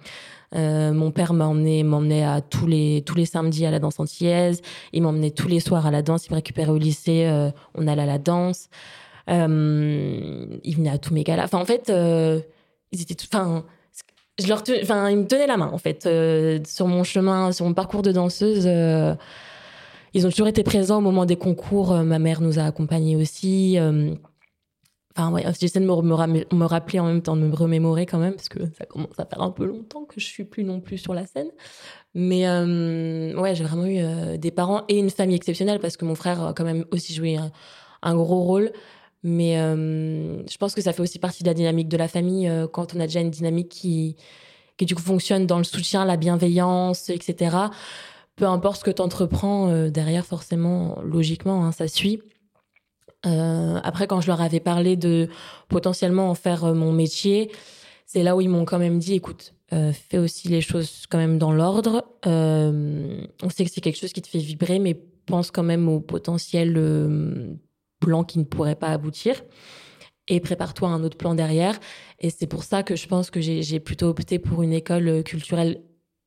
Speaker 2: euh, mon père m'a emmené, m'emmenait à tous les tous les samedis à la danse antillaise. Il m'emmenait tous les soirs à la danse. Il me récupérait au lycée. euh, on allait à la danse. Euh, il venait à tous mes galas. Enfin, en fait, euh, ils étaient tout. Enfin, ils me tenaient la main en fait euh, sur mon chemin, sur mon parcours de danseuse. ils ont toujours été présents au moment des concours. Ma mère nous a accompagnés aussi. Enfin, ouais, j'essaie de me, rappeler en même temps, de me remémorer quand même, parce que ça commence à faire un peu longtemps que je suis plus non plus sur la scène. Mais euh, ouais, j'ai vraiment eu des parents et une famille exceptionnelle, parce que mon frère a quand même aussi joué un gros rôle. Mais euh, je pense que ça fait aussi partie de la dynamique de la famille, euh, quand on a déjà une dynamique qui, qui du coup fonctionne dans le soutien, la bienveillance, etc. Peu importe ce que tu entreprends, derrière, forcément, logiquement, hein, ça suit. Euh, après, quand je leur avais parlé de potentiellement en faire euh, mon métier, c'est là où ils m'ont quand même dit, écoute, euh, fais aussi les choses quand même dans l'ordre. Euh, on sait que c'est quelque chose qui te fait vibrer, mais pense quand même au potentiel euh, plan qui ne pourrait pas aboutir. Et prépare-toi à un autre plan derrière. Et c'est pour ça que je pense que j'ai plutôt opté pour une école culturelle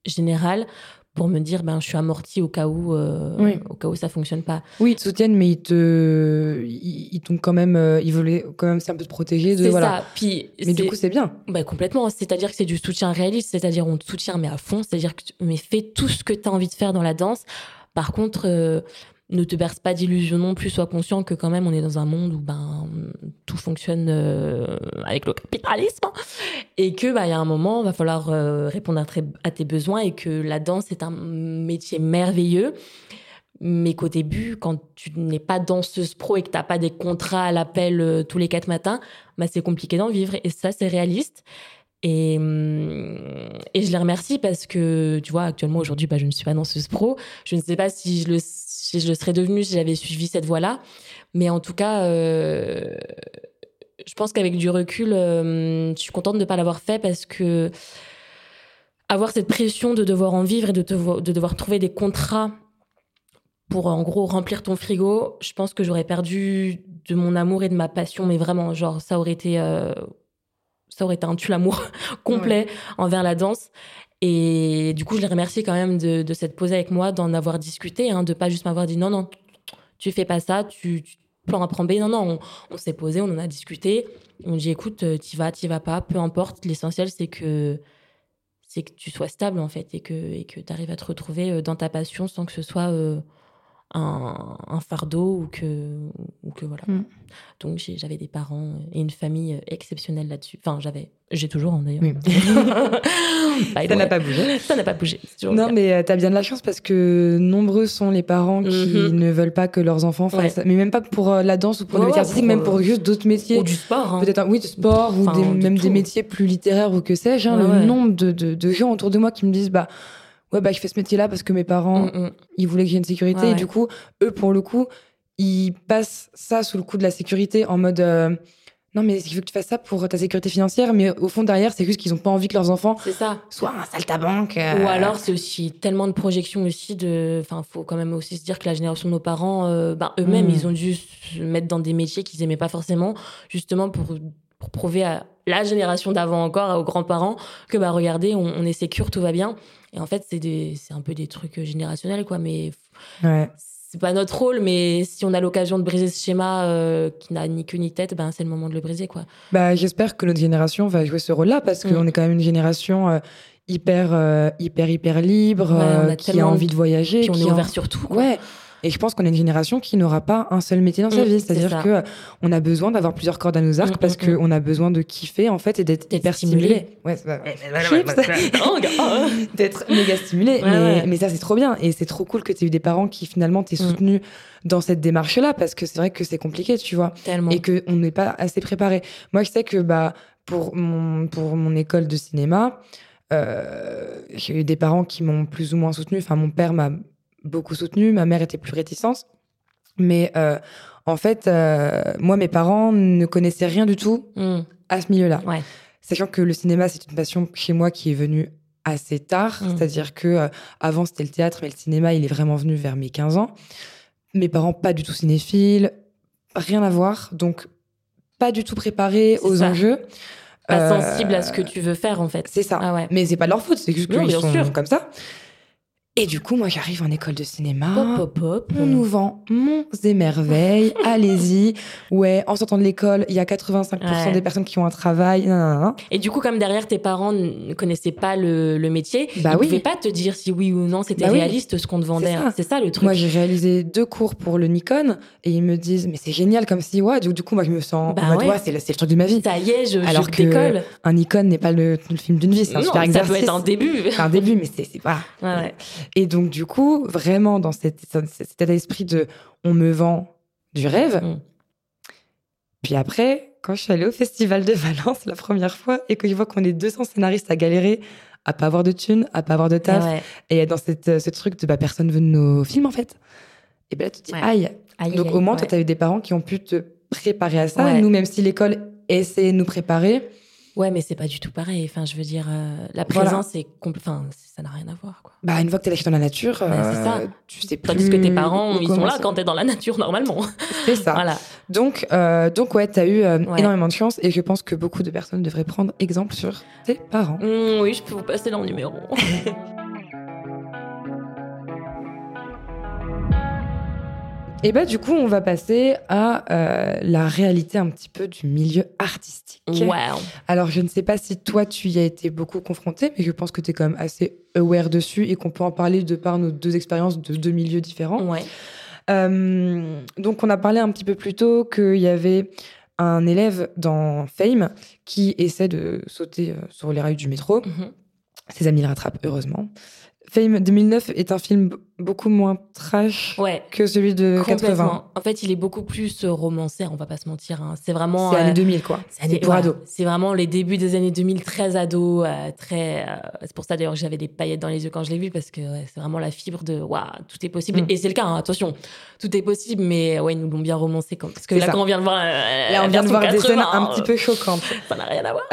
Speaker 2: générale pour me dire ben je suis amortie au cas où euh,
Speaker 1: Oui.
Speaker 2: au cas où ça fonctionne pas.
Speaker 1: Oui, ils te soutiennent, mais ils te, ils, ils t'ont quand même, euh, ils veulent quand même c'est un peu te protéger de voilà.
Speaker 2: ça. Puis
Speaker 1: Mais du coup, c'est bien.
Speaker 2: Bah, complètement. C'est-à-dire que c'est du soutien réaliste. C'est-à-dire on te soutient mais à fond. C'est-à-dire que tu mais fais tout ce que tu as envie de faire dans la danse. Par contre, euh, ne te berce pas d'illusions non plus. Sois conscient que quand même on est dans un monde où ben tout fonctionne euh, avec le capitalisme et que bah il y a un moment va falloir euh, répondre à, tes besoins et que la danse est un métier merveilleux. Mais qu'au début, quand tu n'es pas danseuse pro et que t'as pas des contrats à l'appel euh, tous les quatre matins, bah c'est compliqué d'en vivre. Et ça, c'est réaliste. Et, hum, et je les remercie parce que, tu vois, actuellement, aujourd'hui, bah, je ne suis pas danseuse pro. Je ne sais pas si je le, si je le serais devenue si j'avais suivi cette voie-là. Mais en tout cas, euh, je pense qu'avec du recul, euh, je suis contente de ne pas l'avoir fait parce que avoir cette pression de devoir en vivre et de, te- de devoir trouver des contrats pour en gros remplir ton frigo, je pense que j'aurais perdu de mon amour et de ma passion, mais vraiment, genre, ça aurait été, euh, ça aurait été un tue-l'amour complet envers la danse. Et du coup, je les remercie quand même de, de s'être posé avec moi, d'en avoir discuté, hein, de pas juste m'avoir dit non, non, tu fais pas ça, tu, tu plan A, plan B. Non, non, on, s'est posé, on en a discuté. On dit écoute, euh, t'y vas, t'y vas pas, peu importe. L'essentiel, c'est que c'est que tu sois stable en fait et que et que tu arrives à te retrouver euh, dans ta passion sans que ce soit euh, un, un fardeau ou que ou que voilà.
Speaker 1: Mm.
Speaker 2: Donc j'avais des parents et une famille euh, exceptionnelle là-dessus. Enfin, j'avais, j'ai toujours hein, d'ailleurs.
Speaker 1: Oui. Ça n'a pas bougé.
Speaker 2: Ça n'a pas bougé.
Speaker 1: Non, mais tu as bien de la chance parce que nombreux sont les parents qui
Speaker 2: Mhm.
Speaker 1: ne veulent pas que leurs enfants fassent
Speaker 2: Ouais.
Speaker 1: Mais même pas pour euh, la danse ou pour
Speaker 2: Ouais,
Speaker 1: le
Speaker 2: ouais, pour,
Speaker 1: même pour
Speaker 2: euh,
Speaker 1: juste d'autres métiers.
Speaker 2: Ou du sport. hein.
Speaker 1: Peut-être oui, de sport ou des- même
Speaker 2: tout.
Speaker 1: des métiers plus littéraires ou que sais-je. hein. Le nombre de, de- de gens autour de moi qui me disent bah ouais, bah, je fais ce métier-là parce que mes parents,
Speaker 2: Mm, mm.
Speaker 1: ils voulaient que j'ai une sécurité.
Speaker 2: Ouais,
Speaker 1: et
Speaker 2: ouais.
Speaker 1: du coup, eux, pour le coup, ils passent ça sous le coup de la sécurité en mode. euh, non, mais il faut que tu fasses ça pour ta sécurité financière, mais au fond, derrière, c'est juste qu'ils ont pas envie que leurs enfants
Speaker 2: ça.
Speaker 1: soient un saltabanque. euh,
Speaker 2: Ou alors, c'est aussi tellement de projections aussi de. Enfin, faut quand même aussi se dire que la génération de nos parents, euh, ben, eux-mêmes,
Speaker 1: Mm.
Speaker 2: ils ont dû se mettre dans des métiers qu'ils aimaient pas forcément, justement pour, pour prouver à la génération d'avant encore, aux grands-parents, que bah regardez, on, on est sécure, tout va bien. Et en fait, c'est un peu des trucs générationnels, quoi. Mais
Speaker 1: Ouais.
Speaker 2: c'est pas notre rôle, mais si on a l'occasion de briser ce schéma euh, qui n'a ni queue ni tête, ben c'est le moment de le briser, quoi.
Speaker 1: Bah, j'espère que notre génération va jouer ce rôle-là parce
Speaker 2: Mm.
Speaker 1: qu'on est quand même une génération euh, hyper, euh, hyper, hyper libre,
Speaker 2: Ouais,
Speaker 1: euh, qui a envie de voyager.
Speaker 2: Puis on
Speaker 1: qui
Speaker 2: est
Speaker 1: a-
Speaker 2: ouvert sur tout, quoi.
Speaker 1: Ouais. Et je pense qu'on est une génération qui n'aura pas un seul métier dans sa
Speaker 2: Mm,
Speaker 1: vie.
Speaker 2: c'est
Speaker 1: C'est-à-dire que on a besoin d'avoir plusieurs cordes à nos arcs
Speaker 2: Mm,
Speaker 1: parce
Speaker 2: mm, mm.
Speaker 1: qu'on a besoin de kiffer en fait et d'être hyper
Speaker 2: stimulé.
Speaker 1: Ouais, d'être méga stimulé.
Speaker 2: Ouais,
Speaker 1: mais,
Speaker 2: ouais.
Speaker 1: mais ça, c'est trop bien. Et c'est trop cool que tu aies eu des parents qui finalement t'aient
Speaker 2: Mm.
Speaker 1: soutenu dans cette démarche-là parce que c'est vrai que c'est compliqué, tu vois
Speaker 2: Tellement.
Speaker 1: et qu'on n'est pas assez préparé. Moi, je sais que bah, pour, mon, pour mon école de cinéma, euh, j'ai eu des parents qui m'ont plus ou moins soutenu. Enfin, mon père m'a beaucoup soutenu, ma mère était plus réticente. Mais euh, en fait, euh, moi, mes parents ne connaissaient rien du tout
Speaker 2: Mm.
Speaker 1: à ce milieu-là.
Speaker 2: Ouais.
Speaker 1: Sachant que le cinéma, c'est une passion chez moi qui est venue assez tard.
Speaker 2: Mm.
Speaker 1: C'est-à-dire que euh, avant, c'était le théâtre, mais le cinéma, il est vraiment venu vers mes 15 ans. Mes parents, pas du tout cinéphiles, rien à voir. Donc, pas du tout préparés aux
Speaker 2: ça.
Speaker 1: enjeux.
Speaker 2: Pas sensible à ce que tu veux faire, en fait.
Speaker 1: C'est ça.
Speaker 2: Ah ouais.
Speaker 1: Mais c'est pas de leur faute, c'est juste qu'ils
Speaker 2: bien
Speaker 1: sont
Speaker 2: sûr.
Speaker 1: comme ça. Et du coup, moi, j'arrive en école de cinéma.
Speaker 2: Pop, pop, pop.
Speaker 1: On nous vend monts et merveilles, allez-y. Ouais, en sortant de l'école, il y a 85%
Speaker 2: Ouais.
Speaker 1: des personnes qui ont un travail. nan, nan, nan.
Speaker 2: Et du coup, comme derrière, tes parents ne connaissaient pas le, le métier,
Speaker 1: Bah
Speaker 2: ils
Speaker 1: oui.
Speaker 2: pouvaient pas te dire si oui ou non c'était
Speaker 1: Bah oui.
Speaker 2: réaliste ce qu'on te vendait.
Speaker 1: C'est ça.
Speaker 2: hein. C'est ça le truc.
Speaker 1: Moi, j'ai réalisé deux cours pour le Nikon et ils me disent, mais c'est génial comme si, ouais, du, du coup, moi, je me sens,
Speaker 2: Bah ouais.
Speaker 1: c'est le, le truc de ma vie.
Speaker 2: ça y est, je,
Speaker 1: Alors
Speaker 2: je
Speaker 1: que
Speaker 2: décolle.
Speaker 1: Un Nikon n'est pas le, le film d'une vie, c'est un
Speaker 2: Non,
Speaker 1: super
Speaker 2: ça
Speaker 1: exercice.
Speaker 2: peut être un début.
Speaker 1: Un début, mais c'est c'est pas.
Speaker 2: Ouais, ouais.
Speaker 1: Et donc, du coup, vraiment, dans cet, cet état d'esprit de on me vend du rêve.
Speaker 2: Mm.
Speaker 1: Puis après, quand je suis allée au festival de Valence la première fois et que je vois qu'on est 200 scénaristes à galérer, à pas avoir de thunes, à pas avoir de taf,
Speaker 2: Ouais.
Speaker 1: et dans cette, ce truc de bah, personne veut de nos films en fait. Et ben là, tu te dis,
Speaker 2: Ouais.
Speaker 1: aïe.
Speaker 2: Aïe,
Speaker 1: Donc
Speaker 2: aïe,
Speaker 1: au moins,
Speaker 2: ouais.
Speaker 1: toi, tu as eu des parents qui ont pu te préparer à ça. Nous, même si l'école essaie de nous préparer,
Speaker 2: Ouais, mais c'est pas du tout pareil. Enfin, je veux dire, euh, la
Speaker 1: Voilà.
Speaker 2: présence, c'est compl- enfin, ça n'a rien à voir, quoi.
Speaker 1: bah, une fois que tu es lâché dans la nature,
Speaker 2: c'est
Speaker 1: euh,
Speaker 2: ça.
Speaker 1: tu sais plus.
Speaker 2: Tandis que tes parents, ils sont là quand t'es dans la nature normalement.
Speaker 1: C'est ça.
Speaker 2: voilà.
Speaker 1: Donc, euh, donc ouais, tu as eu euh,
Speaker 2: Ouais.
Speaker 1: énormément de chance et je pense que beaucoup de personnes devraient prendre exemple sur tes parents.
Speaker 2: Mm, oui, je peux vous passer leur numéro.
Speaker 1: Et bah, du coup, on va passer à euh, la réalité un petit peu du milieu artistique.
Speaker 2: wow.
Speaker 1: Alors, je ne sais pas si toi, tu y as été beaucoup confronté, mais je pense que tu es quand même assez aware dessus et qu'on peut en parler de par nos deux expériences de deux milieux différents.
Speaker 2: Ouais.
Speaker 1: Euh, donc, on a parlé un petit peu plus tôt qu'il y avait un élève dans Fame qui essaie de sauter euh, sur les rails du métro.
Speaker 2: Mhm.
Speaker 1: Ses amis le rattrapent, heureusement. Fame 2009 est un film beaucoup moins trash
Speaker 2: Ouais.
Speaker 1: que celui de 80.
Speaker 2: Complètement. En fait, il est beaucoup plus euh, romancé, on va pas se mentir. hein. C'est vraiment.
Speaker 1: C'est
Speaker 2: euh,
Speaker 1: années 2000, quoi.
Speaker 2: c'est
Speaker 1: pour ados.
Speaker 2: C'est vraiment les débuts des années 2000, très ado, euh, très. euh, c'est pour ça d'ailleurs que j'avais des paillettes dans les yeux quand je l'ai vu parce que ouais, c'est vraiment la fibre de waouh, tout est possible.
Speaker 1: Mm.
Speaker 2: Et c'est le cas, hein, attention, tout est possible, mais ouais, ils nous l'ont bien romancé parce que là,
Speaker 1: ça.
Speaker 2: quand on vient de voir, euh,
Speaker 1: Là, on vient de voir des scènes
Speaker 2: 80,
Speaker 1: un petit peu choquantes.
Speaker 2: ça n'a rien à voir.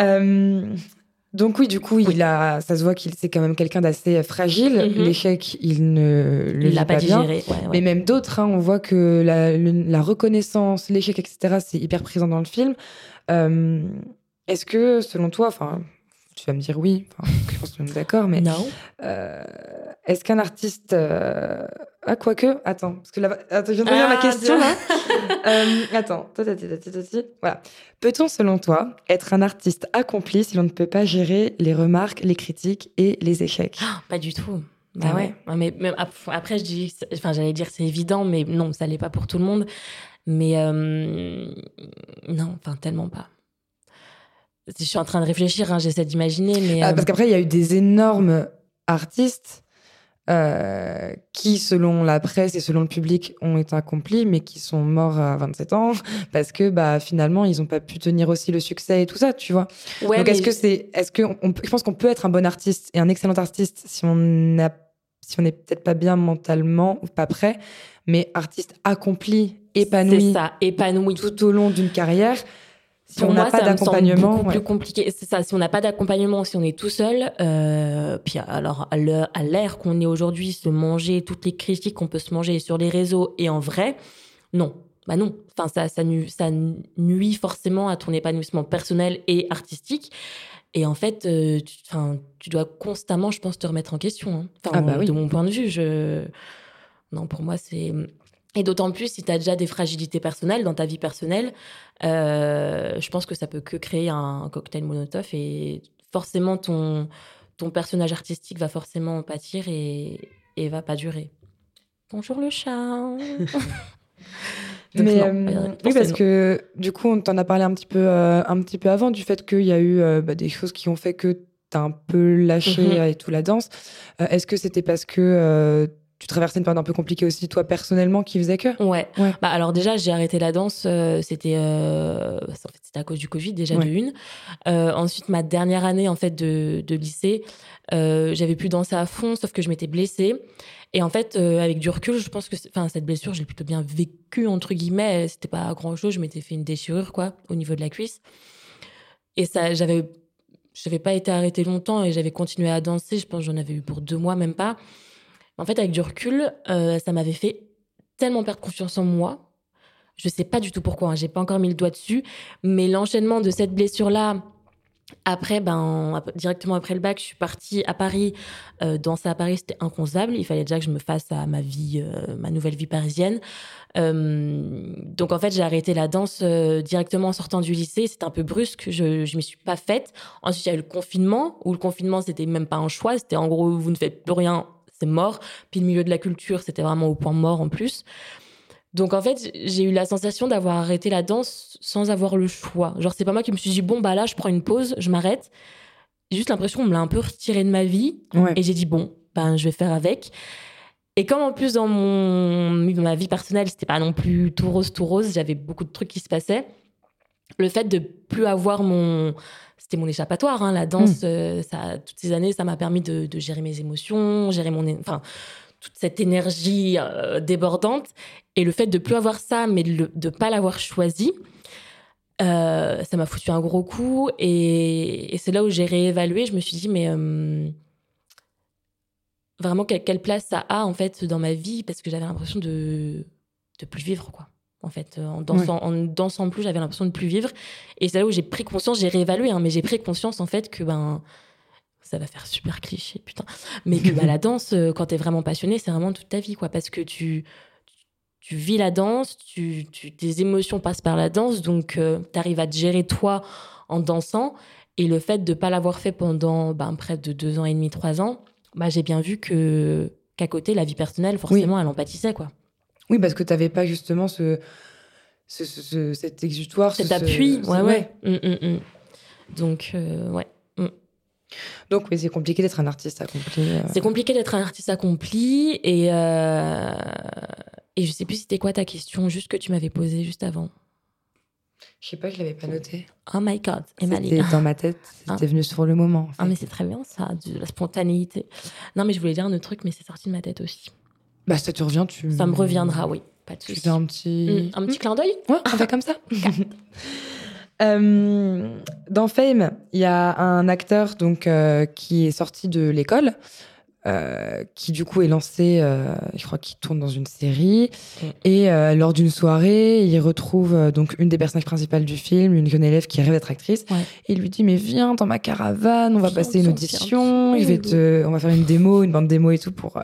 Speaker 1: Euh, donc oui, du coup, il a, ça se voit qu'il c'est quand même quelqu'un d'assez fragile.
Speaker 2: Mhm.
Speaker 1: L'échec, il ne le
Speaker 2: Il
Speaker 1: vit
Speaker 2: l'a pas
Speaker 1: bien.
Speaker 2: digéré. Ouais, ouais.
Speaker 1: Mais même d'autres, hein, on voit que la, le- la reconnaissance, l'échec, etc., c'est hyper présent dans le film. Euh, Est-ce que, selon toi, enfin, tu vas me dire oui, que je pense qu'on est d'accord, mais
Speaker 2: Non.
Speaker 1: euh, est-ce qu'un artiste... Euh... Ah, quoique, attends, parce que là, attends, je viens de relire ma
Speaker 2: Ah,
Speaker 1: question, là. Euh, attends, voilà. Peut-on, selon toi, être un artiste accompli si l'on ne peut pas gérer les remarques, les critiques et les échecs?
Speaker 2: Ah, Pas du tout. Bah
Speaker 1: Ah
Speaker 2: ouais. Mais, mais ap- après, je dis, enfin, j'allais dire c'est évident, mais non, ça l'est pas pour tout le monde. Mais euh, non, enfin, tellement pas. Je suis en train de réfléchir, hein, j'essaie d'imaginer, mais
Speaker 1: Ah,
Speaker 2: euh,
Speaker 1: Parce qu'après, il y a eu des énormes artistes euh, qui, selon la presse et selon le public, ont été accomplis, mais qui sont morts à 27 ans parce que bah, finalement, ils n'ont pas pu tenir aussi le succès et tout ça, tu vois.
Speaker 2: ouais,
Speaker 1: Donc, est-ce que c'est. Est-ce que on je pense qu'on peut être un bon artiste et un excellent artiste si on si on n'est peut-être pas bien mentalement ou pas prêt, mais artiste accompli, épanoui.
Speaker 2: Ça, épanoui.
Speaker 1: Tout au long d'une carrière. Si
Speaker 2: Pour
Speaker 1: on n'a pas d'accompagnement. ouais.
Speaker 2: plus compliqué. C'est ça. Si on n'a pas d'accompagnement, si on est tout seul, euh, puis alors à l'ère qu'on est aujourd'hui, se manger toutes les critiques qu'on peut se manger sur les réseaux et en vrai, non. Bah non. Enfin, ça, ça, nu- ça nuit forcément à ton épanouissement personnel et artistique. Et en fait, euh, tu, dois constamment, je pense, te remettre en question. hein. Enfin,
Speaker 1: Ah bah oui.
Speaker 2: De mon point de vue, je... non, pour moi, c'est. Et d'autant plus si tu as déjà des fragilités personnelles dans ta vie personnelle, euh, je pense que ça peut que créer un cocktail monotone et forcément ton, ton personnage artistique va forcément en pâtir et, et va pas durer. Bonjour le chat. Donc
Speaker 1: Mais
Speaker 2: non,
Speaker 1: euh,
Speaker 2: réponse,
Speaker 1: oui, parce
Speaker 2: non.
Speaker 1: que du coup, on t'en a parlé un petit peu, euh, un petit peu avant du fait qu'il y a eu euh, bah, des choses qui ont fait que t'as un peu lâché
Speaker 2: Mhm.
Speaker 1: euh, et tout la danse. Euh, Est-ce que c'était parce que euh, tu traversais une période un peu compliquée aussi, toi personnellement, qui faisait que
Speaker 2: Ouais.
Speaker 1: Ouais.
Speaker 2: Bah alors déjà j'ai arrêté la danse. euh, c'était euh, en fait c'était à cause du Covid déjà
Speaker 1: Ouais.
Speaker 2: de une. Euh, ensuite ma dernière année en fait de, de lycée, j'avais pu danser à fond sauf que je m'étais blessée. Et en fait avec du recul je pense que enfin cette blessure je l'ai plutôt bien vécue entre guillemets. C'était pas grand chose. Je m'étais fait une déchirure quoi au niveau de la cuisse. Et ça j'avais j'avais pas été arrêtée longtemps et j'avais continué à danser. Je pense que j'en avais eu pour deux mois même pas. En fait, avec du recul, euh, ça m'avait fait tellement perdre confiance en moi. Je sais pas du tout pourquoi, hein, j'ai pas encore mis le doigt dessus, mais l'enchaînement de cette blessure-là, après, ben, directement après le bac, je suis partie à Paris. Euh, danser à Paris, c'était inconcevable. Il fallait déjà que je me fasse à ma vie, euh, ma nouvelle vie parisienne. Euh, donc en fait, j'ai arrêté la danse directement en sortant du lycée. C'était un peu brusque, je je m'y suis pas faite. Ensuite, il y a eu le confinement, où le confinement, c'était même pas un choix. C'était en gros, vous ne faites plus rien, c'est mort. Puis le milieu de la culture, c'était vraiment au point mort en plus. Donc en fait, j'ai eu la sensation d'avoir arrêté la danse sans avoir le choix. Genre, c'est pas moi qui me suis dit, bon, bah là, je prends une pause, je m'arrête. J'ai juste l'impression qu'on me l'a un peu retiré de ma vie.
Speaker 1: Ouais.
Speaker 2: Et j'ai dit, bon, ben, je vais faire avec. Et comme en plus, dans mon, ma vie personnelle, c'était pas non plus tout rose, tout rose, j'avais beaucoup de trucs qui se passaient. Le fait de plus avoir mon. C'était mon échappatoire, hein, la danse, euh, ça, toutes ces années, ça m'a permis de, de gérer mes émotions, gérer mon. Enfin, toute cette énergie euh, débordante. Et le fait de plus avoir ça, mais de ne pas l'avoir choisi, euh, ça m'a foutu un gros coup. Et, et c'est là où j'ai réévalué. Je me suis dit, mais vraiment, quelle, quelle place ça a en fait dans ma vie Parce que j'avais l'impression de de plus vivre, quoi. En fait, euh, en dansant, en dansant plus, j'avais l'impression de plus vivre. Et c'est là où j'ai pris conscience, j'ai réévalué, hein, mais j'ai pris conscience en fait que ben ça va faire super cliché, putain. Mais que bah, la danse, euh, quand t'es vraiment passionné, c'est vraiment toute ta vie, quoi. Parce que tu, tu vis la danse, tu, tu- tes émotions passent par la danse, donc tu arrives à te gérer toi en dansant. Et le fait de pas l'avoir fait pendant ben, près de deux ans et demi, trois ans, bah, j'ai bien vu que qu'à côté, la vie personnelle, forcément, elle en pâtissait, quoi.
Speaker 1: Oui, parce que tu n'avais pas justement ce, ce, ce- ce- cet exutoire.
Speaker 2: Cet
Speaker 1: ce- ce-
Speaker 2: appui, ouais, ouais. Hum, hum, hum. Donc, euh, ouais.
Speaker 1: Donc, oui, c'est compliqué d'être un artiste accompli. euh.
Speaker 2: C'est compliqué d'être un artiste accompli et, euh, et je sais plus c'était quoi ta question, juste que tu m'avais posée juste avant.
Speaker 1: Je sais pas, je l'avais pas noté.
Speaker 2: Oh my god, Emily.
Speaker 1: C'était dans ma tête,
Speaker 2: Ah.
Speaker 1: c'était venu sur le moment. en fait.
Speaker 2: Ah mais c'est très bien ça, de la spontanéité. Non mais je voulais dire un autre truc mais c'est sorti de ma tête aussi.
Speaker 1: Bah, ça te revient, tu.
Speaker 2: Ça me reviendra, oui, pas de
Speaker 1: Tu
Speaker 2: souci.
Speaker 1: fais un petit.
Speaker 2: Mm, un petit clin d'œil
Speaker 1: Ouais, on fait comme ça. Euh, dans Fame, il y a un acteur donc euh, qui est sorti de l'école, euh, qui du coup est lancé, euh, je crois qu'il tourne dans une série,
Speaker 2: Mm.
Speaker 1: et euh, lors d'une soirée, il retrouve euh, donc une des personnages principales du film, une jeune élève qui rêve d'être actrice,
Speaker 2: Ouais.
Speaker 1: et il lui dit mais viens dans ma caravane, on va
Speaker 2: Viens,
Speaker 1: passer une audition,
Speaker 2: viens.
Speaker 1: je vais te, on va faire une démo, une bande démo et tout pour.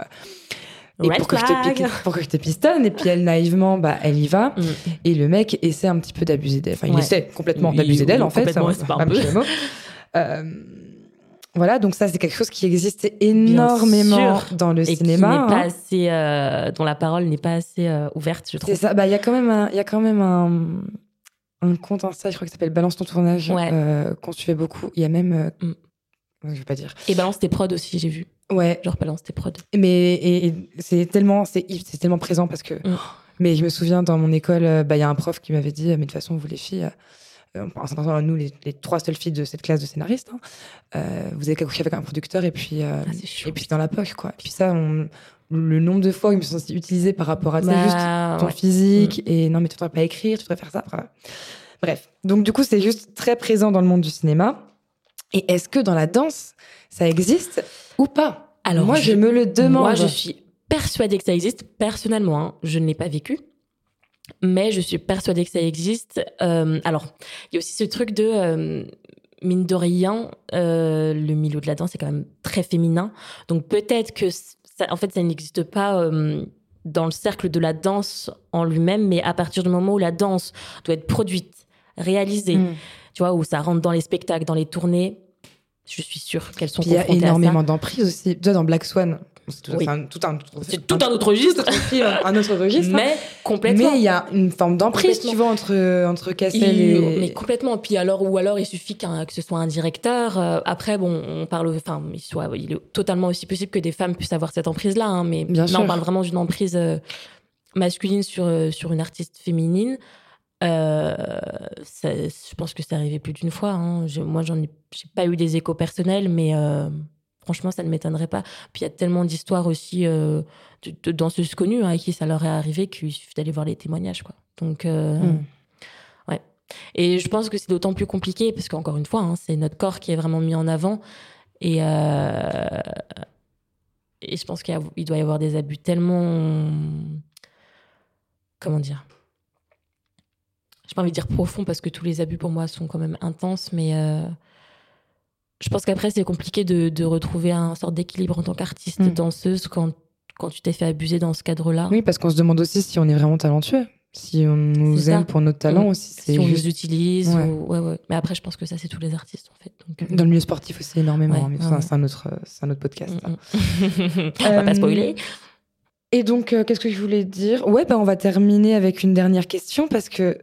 Speaker 1: Et pour que, je te
Speaker 2: flag.
Speaker 1: pique- pour que je te pistonne. Et puis elle, naïvement, bah, elle y va.
Speaker 2: Mm.
Speaker 1: Et le mec essaie un petit peu d'abuser d'elle. Enfin, il
Speaker 2: Ouais.
Speaker 1: essaie complètement d'abuser d'elle, en fait.
Speaker 2: complètement,
Speaker 1: Ça,
Speaker 2: c'est
Speaker 1: on
Speaker 2: pas un peu.
Speaker 1: les mots. Euh, voilà, donc ça, c'est quelque chose qui existe énormément dans le
Speaker 2: Et
Speaker 1: cinéma.
Speaker 2: qui n'est pas
Speaker 1: hein.
Speaker 2: assez, euh, dont la parole n'est pas assez euh, ouverte, je trouve.
Speaker 1: C'est ça. Bah, il y a quand même un, il y a quand même un, un compte Insta, je crois, qui s'appelle Balance ton tournage,
Speaker 2: Ouais.
Speaker 1: euh, qu'on suivait beaucoup. Il y a même,
Speaker 2: Mm.
Speaker 1: Je vais pas dire.
Speaker 2: Et balance tes prods aussi, j'ai vu.
Speaker 1: Ouais,
Speaker 2: Genre balance tes prods.
Speaker 1: Mais et, et c'est tellement, c'est tellement présent parce que.
Speaker 2: Mm.
Speaker 1: Mais je me souviens dans mon école, euh, bah il y a un prof qui m'avait dit, mais de toute façon vous les filles, euh, en s'entendant nous, les, les trois seules filles de cette classe de scénaristes, hein, euh, vous avez qu'à coucher avec un producteur et puis, euh,
Speaker 2: Ah, c'est chaud.
Speaker 1: et puis dans la poche, quoi. Et puis ça, on- le nombre de fois où ils me sont utilisés par rapport à ça,
Speaker 2: Bah,
Speaker 1: juste ton
Speaker 2: ouais.
Speaker 1: physique, et non, mais tu devrais pas écrire, tu devrais faire ça. Bref. Donc, du coup, c'est juste très présent dans le monde du cinéma. Et est-ce que dans la danse, ça existe ou pas?
Speaker 2: Alors,
Speaker 1: Moi, je,
Speaker 2: je-
Speaker 1: me le demande.
Speaker 2: Moi, je suis persuadée que ça existe. Personnellement, hein, je ne l'ai pas vécu. Mais je suis persuadée que ça existe. Euh, alors, il y a aussi ce truc de, euh, mine de rien, euh, le milieu de la danse est quand même très féminin. Donc peut-être que, ça, en fait, ça n'existe pas dans le cercle de la danse en lui-même, mais à partir du moment où la danse doit être produite, réalisée,
Speaker 1: Mm.
Speaker 2: Tu vois, où ça rentre dans les spectacles, dans les tournées, je suis sûre qu'elles sont
Speaker 1: Puis il y a
Speaker 2: confrontées
Speaker 1: énormément d'emprises aussi. Vois, dans Black Swan, c'est tout,
Speaker 2: Oui.
Speaker 1: un, tout un,
Speaker 2: tout un autre registre.
Speaker 1: autre film, un autre registre. hein.
Speaker 2: Mais complètement.
Speaker 1: Mais il y a une forme d'emprise, tu vois, entre, entre Cassel
Speaker 2: Il-
Speaker 1: et.
Speaker 2: Mais complètement. Puis alors, ou alors il suffit qu'un- que ce soit un directeur. Euh, après, bon, on parle, enfin, il, soit, il est totalement aussi possible que des femmes puissent avoir cette emprise-là. hein, mais
Speaker 1: Bien
Speaker 2: là,
Speaker 1: sûr.
Speaker 2: on parle vraiment d'une emprise euh, masculine sur, euh, sur une artiste féminine. Euh, ça- je pense que c'est arrivé plus d'une fois. hein. Je- moi, j'en ai, j'ai pas eu des échos personnels, mais euh, franchement, ça ne m'étonnerait pas. Puis il y a tellement d'histoires aussi euh, de, de danseuses connues hein, à qui ça leur est arrivé qu'il suffit d'aller voir les témoignages, quoi. Donc, euh,
Speaker 1: Mm.
Speaker 2: et je pense que c'est d'autant plus compliqué parce qu'encore une fois, hein, c'est notre corps qui est vraiment mis en avant. Et, et je pense qu'il y a- il doit y avoir des abus tellement. Comment dire J'ai pas envie de dire profond parce que tous les abus pour moi sont quand même intenses, mais euh, je pense qu'après c'est compliqué de, de retrouver un sorte d'équilibre en tant qu'artiste
Speaker 1: Mm.
Speaker 2: danseuse quand, quand tu t'es fait abuser dans ce cadre-là.
Speaker 1: Oui, parce qu'on se demande aussi si on est vraiment talentueux. Si on nous
Speaker 2: ça.
Speaker 1: aime pour notre talent
Speaker 2: Mm.
Speaker 1: aussi.
Speaker 2: Si on
Speaker 1: juste
Speaker 2: les utilise.
Speaker 1: Ouais.
Speaker 2: ou- ouais, ouais. Mais après, je pense que ça, c'est tous les artistes en fait. Donc, euh,
Speaker 1: dans le milieu sportif aussi énormément. Mais c'est un autre, un autre podcast. ça.
Speaker 2: Mm, mm. On va pas
Speaker 1: Euh,
Speaker 2: spoiler.
Speaker 1: Et donc, euh, qu'est-ce que je voulais dire? Ouais, bah, on va terminer avec une dernière question parce que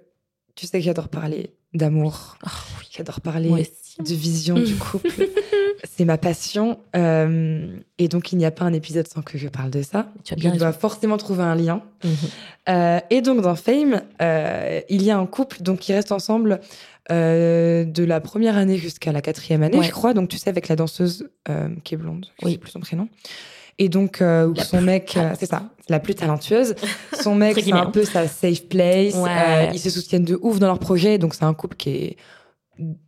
Speaker 1: tu sais que j'adore parler d'amour.
Speaker 2: Oh, oui,
Speaker 1: J'adore parler
Speaker 2: moi aussi.
Speaker 1: de vision du couple. c'est ma passion. Euh, et donc, il n'y a pas un épisode sans que je parle de ça.
Speaker 2: Tu as
Speaker 1: Je
Speaker 2: bien
Speaker 1: dois
Speaker 2: raison.
Speaker 1: forcément trouver un lien.
Speaker 2: Mhm.
Speaker 1: Euh, et donc, dans Fame, euh, il y a un couple donc, qui reste ensemble de la première année jusqu'à la quatrième année,
Speaker 2: Ouais.
Speaker 1: je crois. Donc, tu sais, avec la danseuse qui est blonde, je
Speaker 2: Oui.
Speaker 1: sais plus son prénom. Et donc, euh, son mec, euh, c'est ça, la plus talentueuse. Son mec, c'est un peu sa safe place.
Speaker 2: Ouais.
Speaker 1: Euh, ils se soutiennent de ouf dans leur projet. Donc, c'est un couple qui est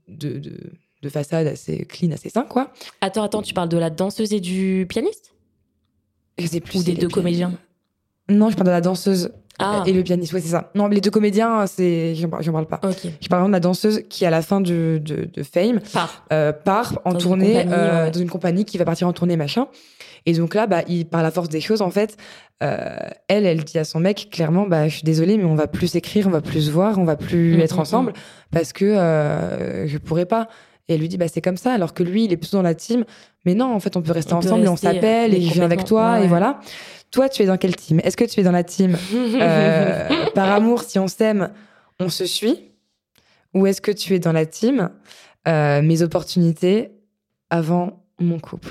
Speaker 1: de, de, de façade assez clean, assez sain, quoi.
Speaker 2: Attends, attends, tu parles de la danseuse et du pianiste?
Speaker 1: Je sais plus
Speaker 2: Ou des deux comédiens
Speaker 1: Non, je parle de la danseuse
Speaker 2: Ah,
Speaker 1: et le pianiste, ouais, c'est ça. Non, mais les deux comédiens, c'est, j'en parle, pas. Je parle vraiment de la danseuse qui, à la fin du- de, de Fame,
Speaker 2: Part.
Speaker 1: part en
Speaker 2: Dans
Speaker 1: tournée
Speaker 2: ouais.
Speaker 1: dans une compagnie qui va partir en tournée, machin. Et donc là, bah, il, par la force des choses, en fait, euh, elle, elle dit à son mec clairement, bah, je suis désolée, mais on va plus s'écrire, on va plus se voir, on va plus
Speaker 2: Mm,
Speaker 1: être
Speaker 2: mm,
Speaker 1: ensemble parce que euh, je pourrais pas. Et elle lui dit, bah, c'est comme ça, alors que lui, il est plutôt dans la team. Mais non, en fait, on peut rester
Speaker 2: On peut
Speaker 1: ensemble et on s'appelle
Speaker 2: mais
Speaker 1: et je viens avec toi
Speaker 2: ouais,
Speaker 1: et voilà. Toi, tu es dans quelle team? Est-ce que tu es dans la team euh, par amour, si on s'aime, on se suit? Ou est-ce que tu es dans la team euh, mes opportunités avant mon couple?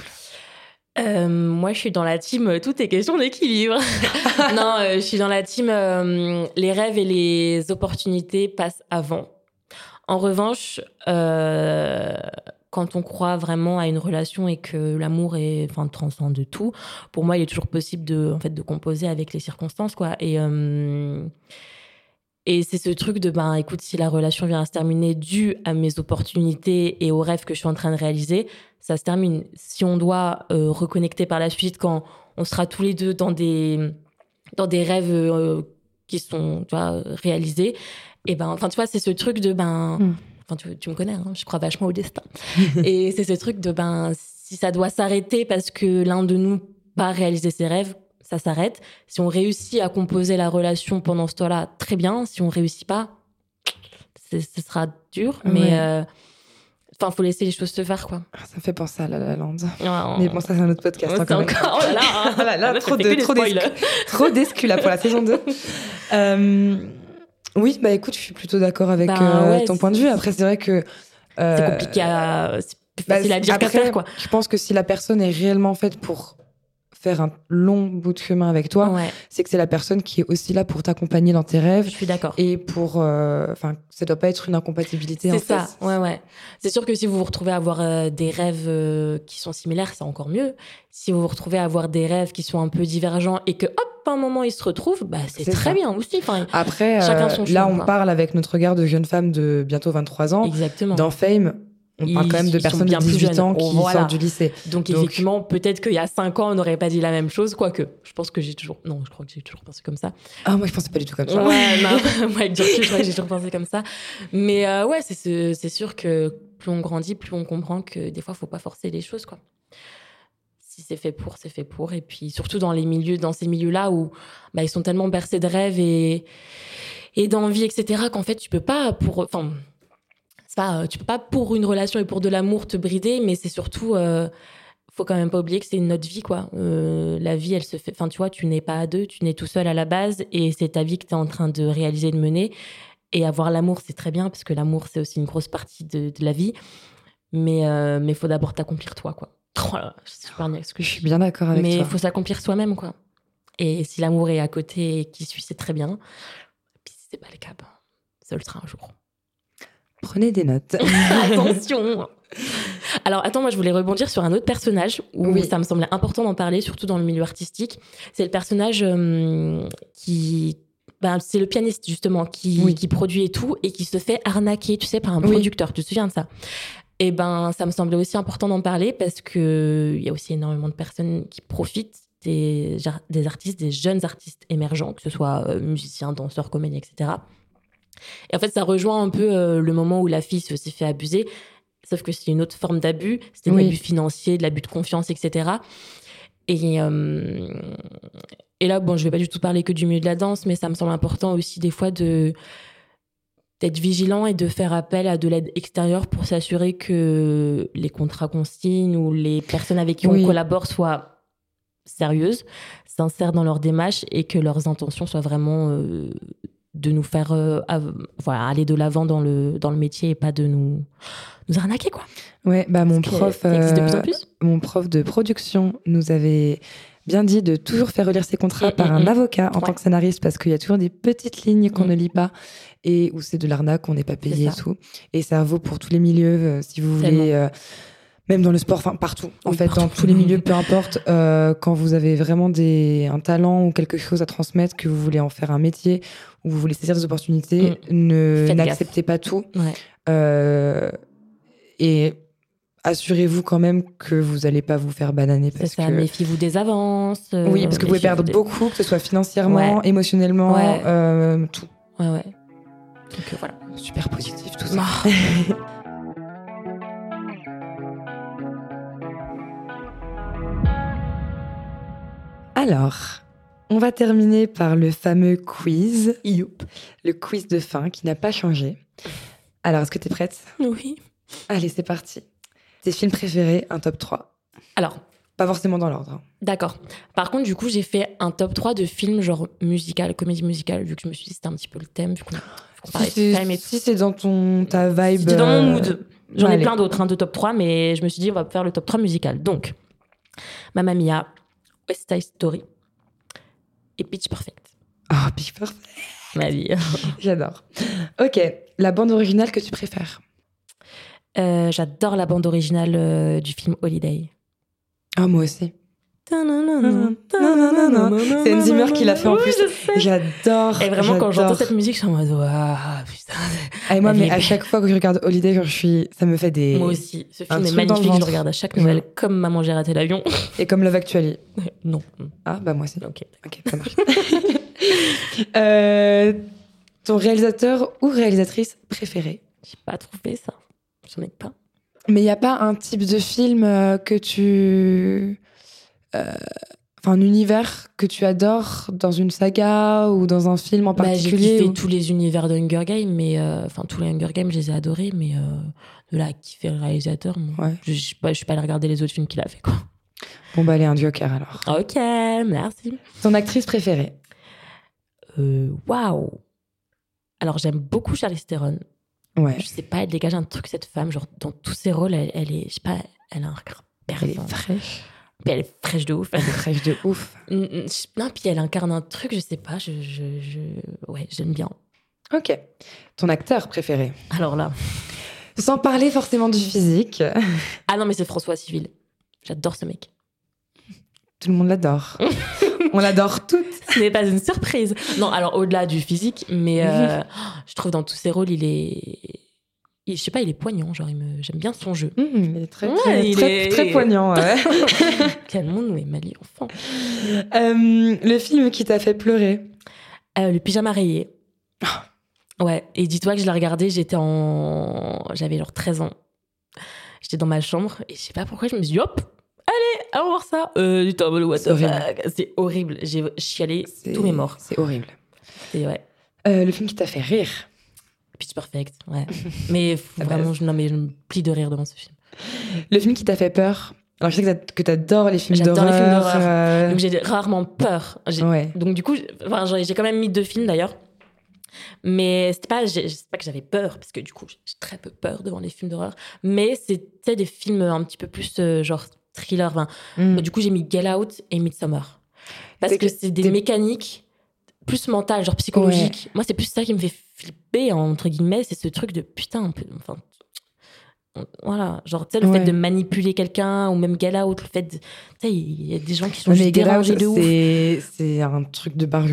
Speaker 2: Euh, moi, je suis dans la team. euh, Tout est question d'équilibre. non, euh, je suis dans la team. les rêves et les opportunités passent avant. En revanche, quand on croit vraiment à une relation et que l'amour est, enfin, transcende tout, pour moi, il est toujours possible de, en fait, de composer avec les circonstances, quoi. Et et c'est ce truc de, ben, écoute, si la relation vient à se terminer dû à mes opportunités et aux rêves que je suis en train de réaliser, ça se termine. Si on doit euh, reconnecter par la suite quand on sera tous les deux dans des, dans des rêves euh, qui sont tu vois, réalisés, et ben, enfin, tu vois, c'est ce truc de, ben,
Speaker 1: Mm.
Speaker 2: enfin, tu, tu me connais, hein, je crois vachement au destin. et c'est ce truc de, ben, si ça doit s'arrêter parce que l'un de nous pas réalisé ses rêves, ça s'arrête. Si on réussit à composer la relation pendant ce temps-là, très bien. Si on réussit pas, ce sera dur.
Speaker 1: Ouais.
Speaker 2: Mais euh, enfin, faut laisser les choses se faire, quoi.
Speaker 1: Ah, Ça fait penser à La La Land.
Speaker 2: Ouais,
Speaker 1: Mais bon, ça, c'est un autre podcast.
Speaker 2: c'est
Speaker 1: encore.
Speaker 2: Oh là là,
Speaker 1: Oh là là,
Speaker 2: meuf,
Speaker 1: trop de- trop des-
Speaker 2: spoils.
Speaker 1: Trop d'exclus là pour la saison 2. Euh, oui, bah écoute, je suis plutôt d'accord avec
Speaker 2: Bah,
Speaker 1: euh,
Speaker 2: ouais,
Speaker 1: ton point de vue. Après, c'est vrai que. euh,
Speaker 2: C'est compliqué à. C'est
Speaker 1: bah,
Speaker 2: facile à dire qu'à faire, quoi.
Speaker 1: Je pense que si la personne est réellement faite pour faire un long bout de chemin avec toi,
Speaker 2: Ouais,
Speaker 1: c'est que c'est la personne qui est aussi là pour t'accompagner dans tes
Speaker 2: je
Speaker 1: rêves
Speaker 2: suis d'accord.
Speaker 1: et pour. euh, Enfin, ça doit pas être une incompatibilité.
Speaker 2: C'est
Speaker 1: fait.
Speaker 2: ça, ouais, ouais. C'est sûr que si vous vous retrouvez à avoir euh, des rêves euh, qui sont similaires, c'est encore mieux. Si vous vous retrouvez à avoir des rêves qui sont un peu divergents et que, hop, à un moment, ils se retrouvent, bah, c'est très
Speaker 1: ça.
Speaker 2: bien aussi. Enfin,
Speaker 1: Après,
Speaker 2: Chacun
Speaker 1: euh,
Speaker 2: son
Speaker 1: là,
Speaker 2: chemin,
Speaker 1: on
Speaker 2: quoi.
Speaker 1: parle avec notre regard de jeune femme de bientôt 23 ans.
Speaker 2: exactement.
Speaker 1: Dans Fame, on
Speaker 2: Ils-
Speaker 1: parle quand même de personnes de
Speaker 2: bien plus
Speaker 1: 18 ans qui
Speaker 2: Voilà.
Speaker 1: sortent du lycée.
Speaker 2: Donc,
Speaker 1: Donc-
Speaker 2: effectivement, peut-être qu'il y a 5 ans, on n'aurait pas dit la même chose, quoique. Je pense que j'ai toujours. Non, je crois que j'ai toujours pensé comme ça.
Speaker 1: Ah, moi, je pensais pas du tout comme ça.
Speaker 2: Ouais, non, moi, avec je crois que j'ai toujours pensé comme ça. Mais euh, ouais, c'est ce- c'est sûr que plus on grandit, plus on comprend que des fois, faut pas forcer les choses, quoi. Si c'est fait pour, c'est fait pour. Et puis surtout dans les milieux, dans ces milieux-là où bah, ils sont tellement bercés de rêves et et d'envie, etc. Qu'en fait, tu peux pas pour, enfin, pas, euh, tu peux pas pour une relation et pour de l'amour te brider, mais c'est surtout euh, faut quand même pas oublier que c'est une autre vie, quoi. Euh, la vie, elle se fait. Enfin, tu vois, tu n'es pas à deux, tu n'es tout seul à la base, et c'est ta vie que tu es en train de réaliser, de mener. Et avoir l'amour, c'est très bien, parce que l'amour, c'est aussi une grosse partie de, de la vie. Mais il mais faut d'abord t'accomplir toi, quoi. Oh là bien ce que
Speaker 1: Je
Speaker 2: je
Speaker 1: suis bien d'accord avec
Speaker 2: Mais il
Speaker 1: toi.
Speaker 2: faut s'accomplir soi-même, quoi. Et si l'amour est à côté et qui suit, c'est très bien. Puis si c'est pas le cas, ben, ça le sera un jour.
Speaker 1: Prenez des notes.
Speaker 2: Attention Alors, attends, moi, je voulais rebondir sur un autre personnage où
Speaker 1: Oui.
Speaker 2: ça me semblait important d'en parler, surtout dans le milieu artistique. C'est le personnage euh, qui. ben, c'est le pianiste, justement, qui,
Speaker 1: Oui.
Speaker 2: qui produit et tout, et qui se fait arnaquer, tu sais, par un
Speaker 1: Oui.
Speaker 2: producteur. Tu te souviens de ça? Et ben, ça me semblait aussi important d'en parler parce que il y a aussi énormément de personnes qui profitent des, des artistes, des jeunes artistes émergents, que ce soit euh, musiciens, danseurs, comédiens, etc. Et en fait, ça rejoint un peu euh, le moment où la fille se- s'est fait abuser, sauf que c'est une autre forme d'abus. C'était de
Speaker 1: Oui.
Speaker 2: l'abus financier, de l'abus de confiance, etc. Et, euh, et là, bon, je vais pas du tout parler que du milieu de la danse, mais ça me semble important aussi des fois de d'être vigilant et de faire appel à de l'aide extérieure pour s'assurer que les contrats qu'on signe ou les personnes avec qui
Speaker 1: Oui.
Speaker 2: on collabore soient sérieuses, sincères dans leur démarche et que leurs intentions soient vraiment euh, de nous faire euh, voilà, aller de l'avant dans le, dans le métier et pas de nous, nous arnaquer, quoi.
Speaker 1: Ouais, bah mon
Speaker 2: Parce
Speaker 1: prof,
Speaker 2: de plus en
Speaker 1: euh,
Speaker 2: plus.
Speaker 1: mon prof de production nous avait bien dit de toujours faire relire ses contrats
Speaker 2: Mm,
Speaker 1: par
Speaker 2: mm,
Speaker 1: un
Speaker 2: mm.
Speaker 1: avocat en
Speaker 2: Ouais.
Speaker 1: tant que scénariste parce qu'il y a toujours des petites lignes qu'on ne lit pas et où c'est de l'arnaque, qu'on n'est pas payé et tout. Et ça vaut pour tous les milieux, euh, si vous voulez, euh, même dans le sport, enfin partout. En
Speaker 2: Oui,
Speaker 1: fait,
Speaker 2: partout.
Speaker 1: dans tous les milieux, peu importe, euh, quand vous avez vraiment des, un talent ou quelque chose à transmettre, que vous voulez en faire un métier ou vous voulez saisir des opportunités, ne
Speaker 2: Mm.
Speaker 1: N'acceptez pas tout.
Speaker 2: Ouais.
Speaker 1: Euh, et assurez-vous quand même que vous n'allez pas vous faire bananer parce
Speaker 2: ça,
Speaker 1: que
Speaker 2: méfiez-vous des avances. euh,
Speaker 1: oui parce que vous pouvez perdre
Speaker 2: des-
Speaker 1: beaucoup que ce soit financièrement
Speaker 2: Ouais.
Speaker 1: émotionnellement
Speaker 2: Ouais.
Speaker 1: tout
Speaker 2: Ouais, ouais. Donc voilà.
Speaker 1: super positif tout ça
Speaker 2: Ah.
Speaker 1: alors on va terminer par le fameux quiz le quiz de fin qui n'a pas changé alors est-ce que tu es prête?
Speaker 2: Oui.
Speaker 1: allez c'est parti tes films préférés un top 3
Speaker 2: Alors,
Speaker 1: pas forcément dans l'ordre hein.
Speaker 2: D'accord. Par contre, du coup, j'ai fait un top 3 de films genre musical, comédie musicale, vu que je me suis dit c'était un petit peu le thème, vu qu'on
Speaker 1: si c'est si c'est dans ton ta vibe
Speaker 2: C'était dans mon
Speaker 1: euh,
Speaker 2: mood. J'en ai plein d'autres hein, de top 3, mais je me suis dit, on va faire le top 3 musical. Donc, Mamma Mia, West Side Story et Pitch Perfect.
Speaker 1: oh Big Perfect
Speaker 2: Ma vie.
Speaker 1: J'adore. Ok, la bande originale que tu préfères
Speaker 2: Euh, J'adore la bande originale euh, du film Holiday.
Speaker 1: Ah, moi aussi. C'est Zimmer qui l'a fait en plus. J'adore.
Speaker 2: Et vraiment, quand j'entends cette musique, je suis en mode, waouh, putain.
Speaker 1: Et moi, mais à chaque fois que je regarde Holiday, genre, je suis, ça me fait des.
Speaker 2: Moi aussi. Ce film est magnifique, je le regarde à chaque nouvelle, comme Maman, j'ai raté l'avion.
Speaker 1: Et comme Love Actually.
Speaker 2: non.
Speaker 1: Ah, bah moi aussi.
Speaker 2: Ok.
Speaker 1: Ok, ça marche. Ton réalisateur ou réalisatrice préférée
Speaker 2: J'ai pas trouvé ça. J'en ai pas.
Speaker 1: Mais il n'y a pas un type de film que tu. Euh, Enfin, un univers que tu adores dans une saga ou dans un film en
Speaker 2: Bah, j'ai
Speaker 1: particulier
Speaker 2: kiffé
Speaker 1: ou-
Speaker 2: tous les univers de Hunger Games, mais euh, enfin tous les Hunger Games, je les ai adorés, mais euh, de là kiffer le réalisateur, moi,
Speaker 1: Ouais.
Speaker 2: je, je, suis pas- je suis pas allée regarder les autres films qu'il a fait quoi.
Speaker 1: Bon, bah, allez, un Joker alors.
Speaker 2: Ok, merci.
Speaker 1: Ton actrice préférée?
Speaker 2: Euh, Waouh. Alors j'aime beaucoup Charlize Theron.
Speaker 1: Ouais.
Speaker 2: Je sais pas, elle dégage un truc cette femme, genre dans tous ses rôles, elle, elle est, je sais pas, elle a un regard
Speaker 1: Elle est
Speaker 2: pervers.
Speaker 1: fraîche.
Speaker 2: Puis elle est fraîche de ouf.
Speaker 1: Elle est fraîche de ouf.
Speaker 2: non, puis elle incarne un truc, je sais pas, je, je, je... ouais, j'aime bien.
Speaker 1: Ok. Ton acteur préféré?
Speaker 2: Alors là.
Speaker 1: Sans parler forcément du physique.
Speaker 2: Ah non, mais c'est François Civil. J'adore ce mec.
Speaker 1: Tout le monde l'adore. On l'adore toutes.
Speaker 2: Ce n'est pas une surprise. Non, alors au-delà du physique, mais euh, je trouve dans tous ses rôles, il est. Il, je sais pas, il est poignant. Genre, j'aime bien son jeu.
Speaker 1: Mmh, il est très, très, très, très, poignant. Ouais.
Speaker 2: Quel monde est Mali enfant.
Speaker 1: Euh, le film qui t'a fait pleurer
Speaker 2: euh, Le pyjama rayé. Ouais, et dis-toi que je l'ai regardé, j'étais en. J'avais genre 13 ans. J'étais dans ma chambre et je sais pas pourquoi je me suis dit, hop, allez, allons voir ça. Euh, C'est horrible. J'ai chialé tous mes morts.
Speaker 1: C'est horrible.
Speaker 2: C'est ouais.
Speaker 1: Euh, le film qui t'a fait rire
Speaker 2: Pitch Perfect, ouais. mais vraiment, je, non, mais je me plie de rire devant ce film.
Speaker 1: Le film qui t'a fait peur alors, je sais que t'adores les films
Speaker 2: d'horreur. J'adore les films d'horreur.
Speaker 1: Euh.
Speaker 2: Donc, j'ai rarement peur.
Speaker 1: Ouais.
Speaker 2: Donc, du coup, enfin, j'ai quand même mis deux films d'ailleurs. Mais c'était pas, pas que j'avais peur, parce que du coup, j'ai très peu peur devant les films d'horreur. Mais c'était des films un petit peu plus euh, genre thriller. Enfin, mm. Du coup, j'ai mis Get Out et Midsommar. Parce que, c'est des mécaniques plus mentales, genre psychologiques. Moi, c'est plus ça qui me fait flipper, entre guillemets. C'est ce truc de putain, un peu, enfin, voilà genre tu sais le fait de manipuler quelqu'un ou même Gala ou le fait tu sais il y a des gens qui sont juste dérangés de ouf.
Speaker 1: c'est un truc de barre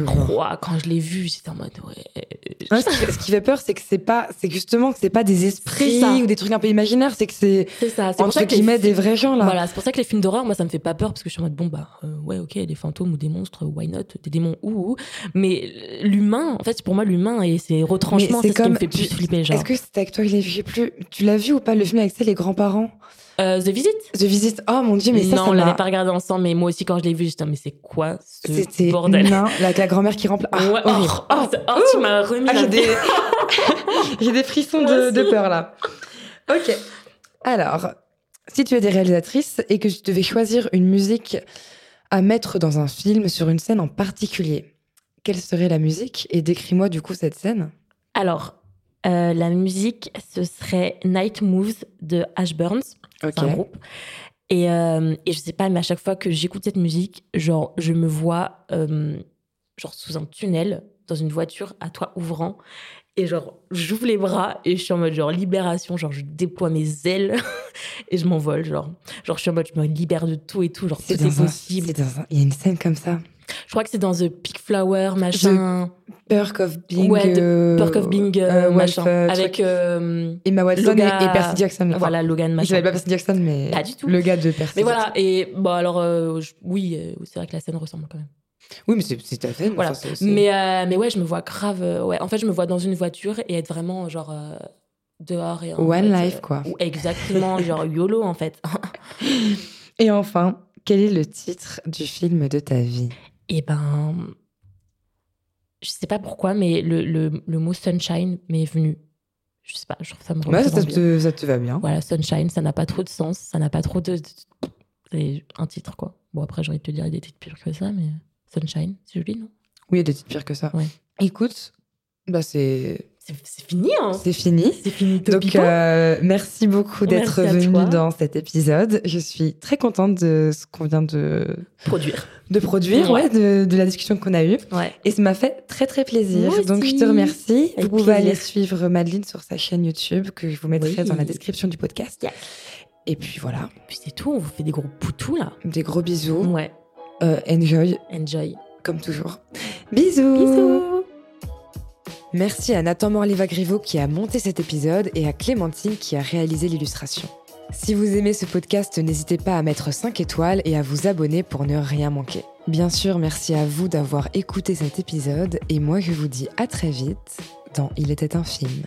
Speaker 2: quand je l'ai vu j'étais en mode
Speaker 1: ouais, ce, qui, fait peur c'est que c'est pas c'est justement que c'est pas des esprits ou des trucs un peu imaginaires c'est que c'est
Speaker 2: ça
Speaker 1: c'est entre guillemets des vrais gens là.
Speaker 2: Voilà c'est pour ça que les films d'horreur moi ça me fait pas peur parce que je suis en mode bon bah euh, ouais ok des fantômes ou des monstres why not? Des démons ou mais l'humain en fait pour moi l'humain et ses retranchements c'est ce qui me fait plus flipper genre.
Speaker 1: est-ce que c'était avec toi plus. Tu l'as vu ou pas le film avec les grands-parents
Speaker 2: euh, The Visit
Speaker 1: The Visit. Oh mon dieu, mais ça,
Speaker 2: Non, on l'avait pas regardé ensemble, mais moi aussi, quand je l'ai vu, j'étais, mais c'est quoi ce
Speaker 1: C'était
Speaker 2: bordel?
Speaker 1: Non, la, la grand-mère qui remplace.
Speaker 2: Ah, ouais. oh, oh, oh, tu m'as remis
Speaker 1: ah, J'ai des... j'ai des frissons de, de, peur, là. Ok. Alors, si tu es des réalisatrices et que tu devais choisir une musique à mettre dans un film sur une scène en particulier, quelle serait la musique? Et décris-moi du coup cette scène.
Speaker 2: Alors, euh, la musique, ce serait Night Moves de Ash Burns. C'est un groupe. Et, euh, et, je sais pas, mais à chaque fois que j'écoute cette musique, genre, je me vois euh, genre sous un tunnel, dans une voiture, à toit ouvrant. Et genre, j'ouvre les bras et je suis en mode genre libération, genre je déploie mes ailes et je m'envole, genre. Genre, je suis en mode je me libère de tout et tout, genre tout est possible.
Speaker 1: Il y a une scène comme ça.
Speaker 2: Je crois que c'est dans The Pink Flower, machin.
Speaker 1: The Perk of Being.
Speaker 2: Ouais, The Perk of Being, euh, euh, machin. Euh, avec
Speaker 1: Emma Watson et, Percy Jackson.
Speaker 2: voilà, Logan, machin.
Speaker 1: Je savais pas Percy Jackson, mais.
Speaker 2: Pas du tout.
Speaker 1: Le gars de Percy
Speaker 2: Mais voilà, et bon, alors, oui, c'est vrai que la scène ressemble quand même.
Speaker 1: Oui, mais c'est ta scène.
Speaker 2: Voilà. mais, mais ouais, je me vois grave. ouais. En fait, je me vois dans une voiture et être vraiment genre dehors. Et
Speaker 1: One life, quoi.
Speaker 2: Exactement, genre YOLO, en fait.
Speaker 1: et enfin, quel est le titre du film de ta vie?
Speaker 2: Et eh ben, je sais pas pourquoi, mais le, le, le mot sunshine m'est venu. Je sais pas, je trouve ça me
Speaker 1: ouais, ça, te, ça te va bien.
Speaker 2: Voilà, sunshine, ça n'a pas trop de sens, ça n'a pas trop de. C'est un titre, quoi. Bon, après, j'ai envie de te dire, il y a des titres pires que ça, mais sunshine, c'est joli, non?
Speaker 1: Oui, il y a des titres pires que ça.
Speaker 2: Ouais.
Speaker 1: Écoute, bah c'est
Speaker 2: c'est fini, hein
Speaker 1: C'est fini.
Speaker 2: C'est fini.
Speaker 1: Donc, euh, merci beaucoup d'être venu dans cet épisode. Je suis très contente de ce qu'on vient de
Speaker 2: produire.
Speaker 1: De produire, ouais, de, la discussion qu'on a eue.
Speaker 2: Ouais.
Speaker 1: Et ça m'a fait très, très plaisir. Donc, je te remercie. vous pouvez aller suivre Madeleine sur sa chaîne YouTube, que je vous mettrai dans la description du podcast. Et puis voilà.
Speaker 2: Et puis c'est tout. On vous fait des gros poutous, là.
Speaker 1: Des gros bisous.
Speaker 2: Ouais.
Speaker 1: Euh, enjoy.
Speaker 2: Enjoy.
Speaker 1: Comme toujours. Bisous.
Speaker 2: Bisous.
Speaker 1: Merci à Nathan Morleva-Griveau qui a monté cet épisode et à Clémentine qui a réalisé l'illustration. Si vous aimez ce podcast, n'hésitez pas à mettre 5 étoiles et à vous abonner pour ne rien manquer. Bien sûr, merci à vous d'avoir écouté cet épisode et moi je vous dis à très vite dans Il était un film.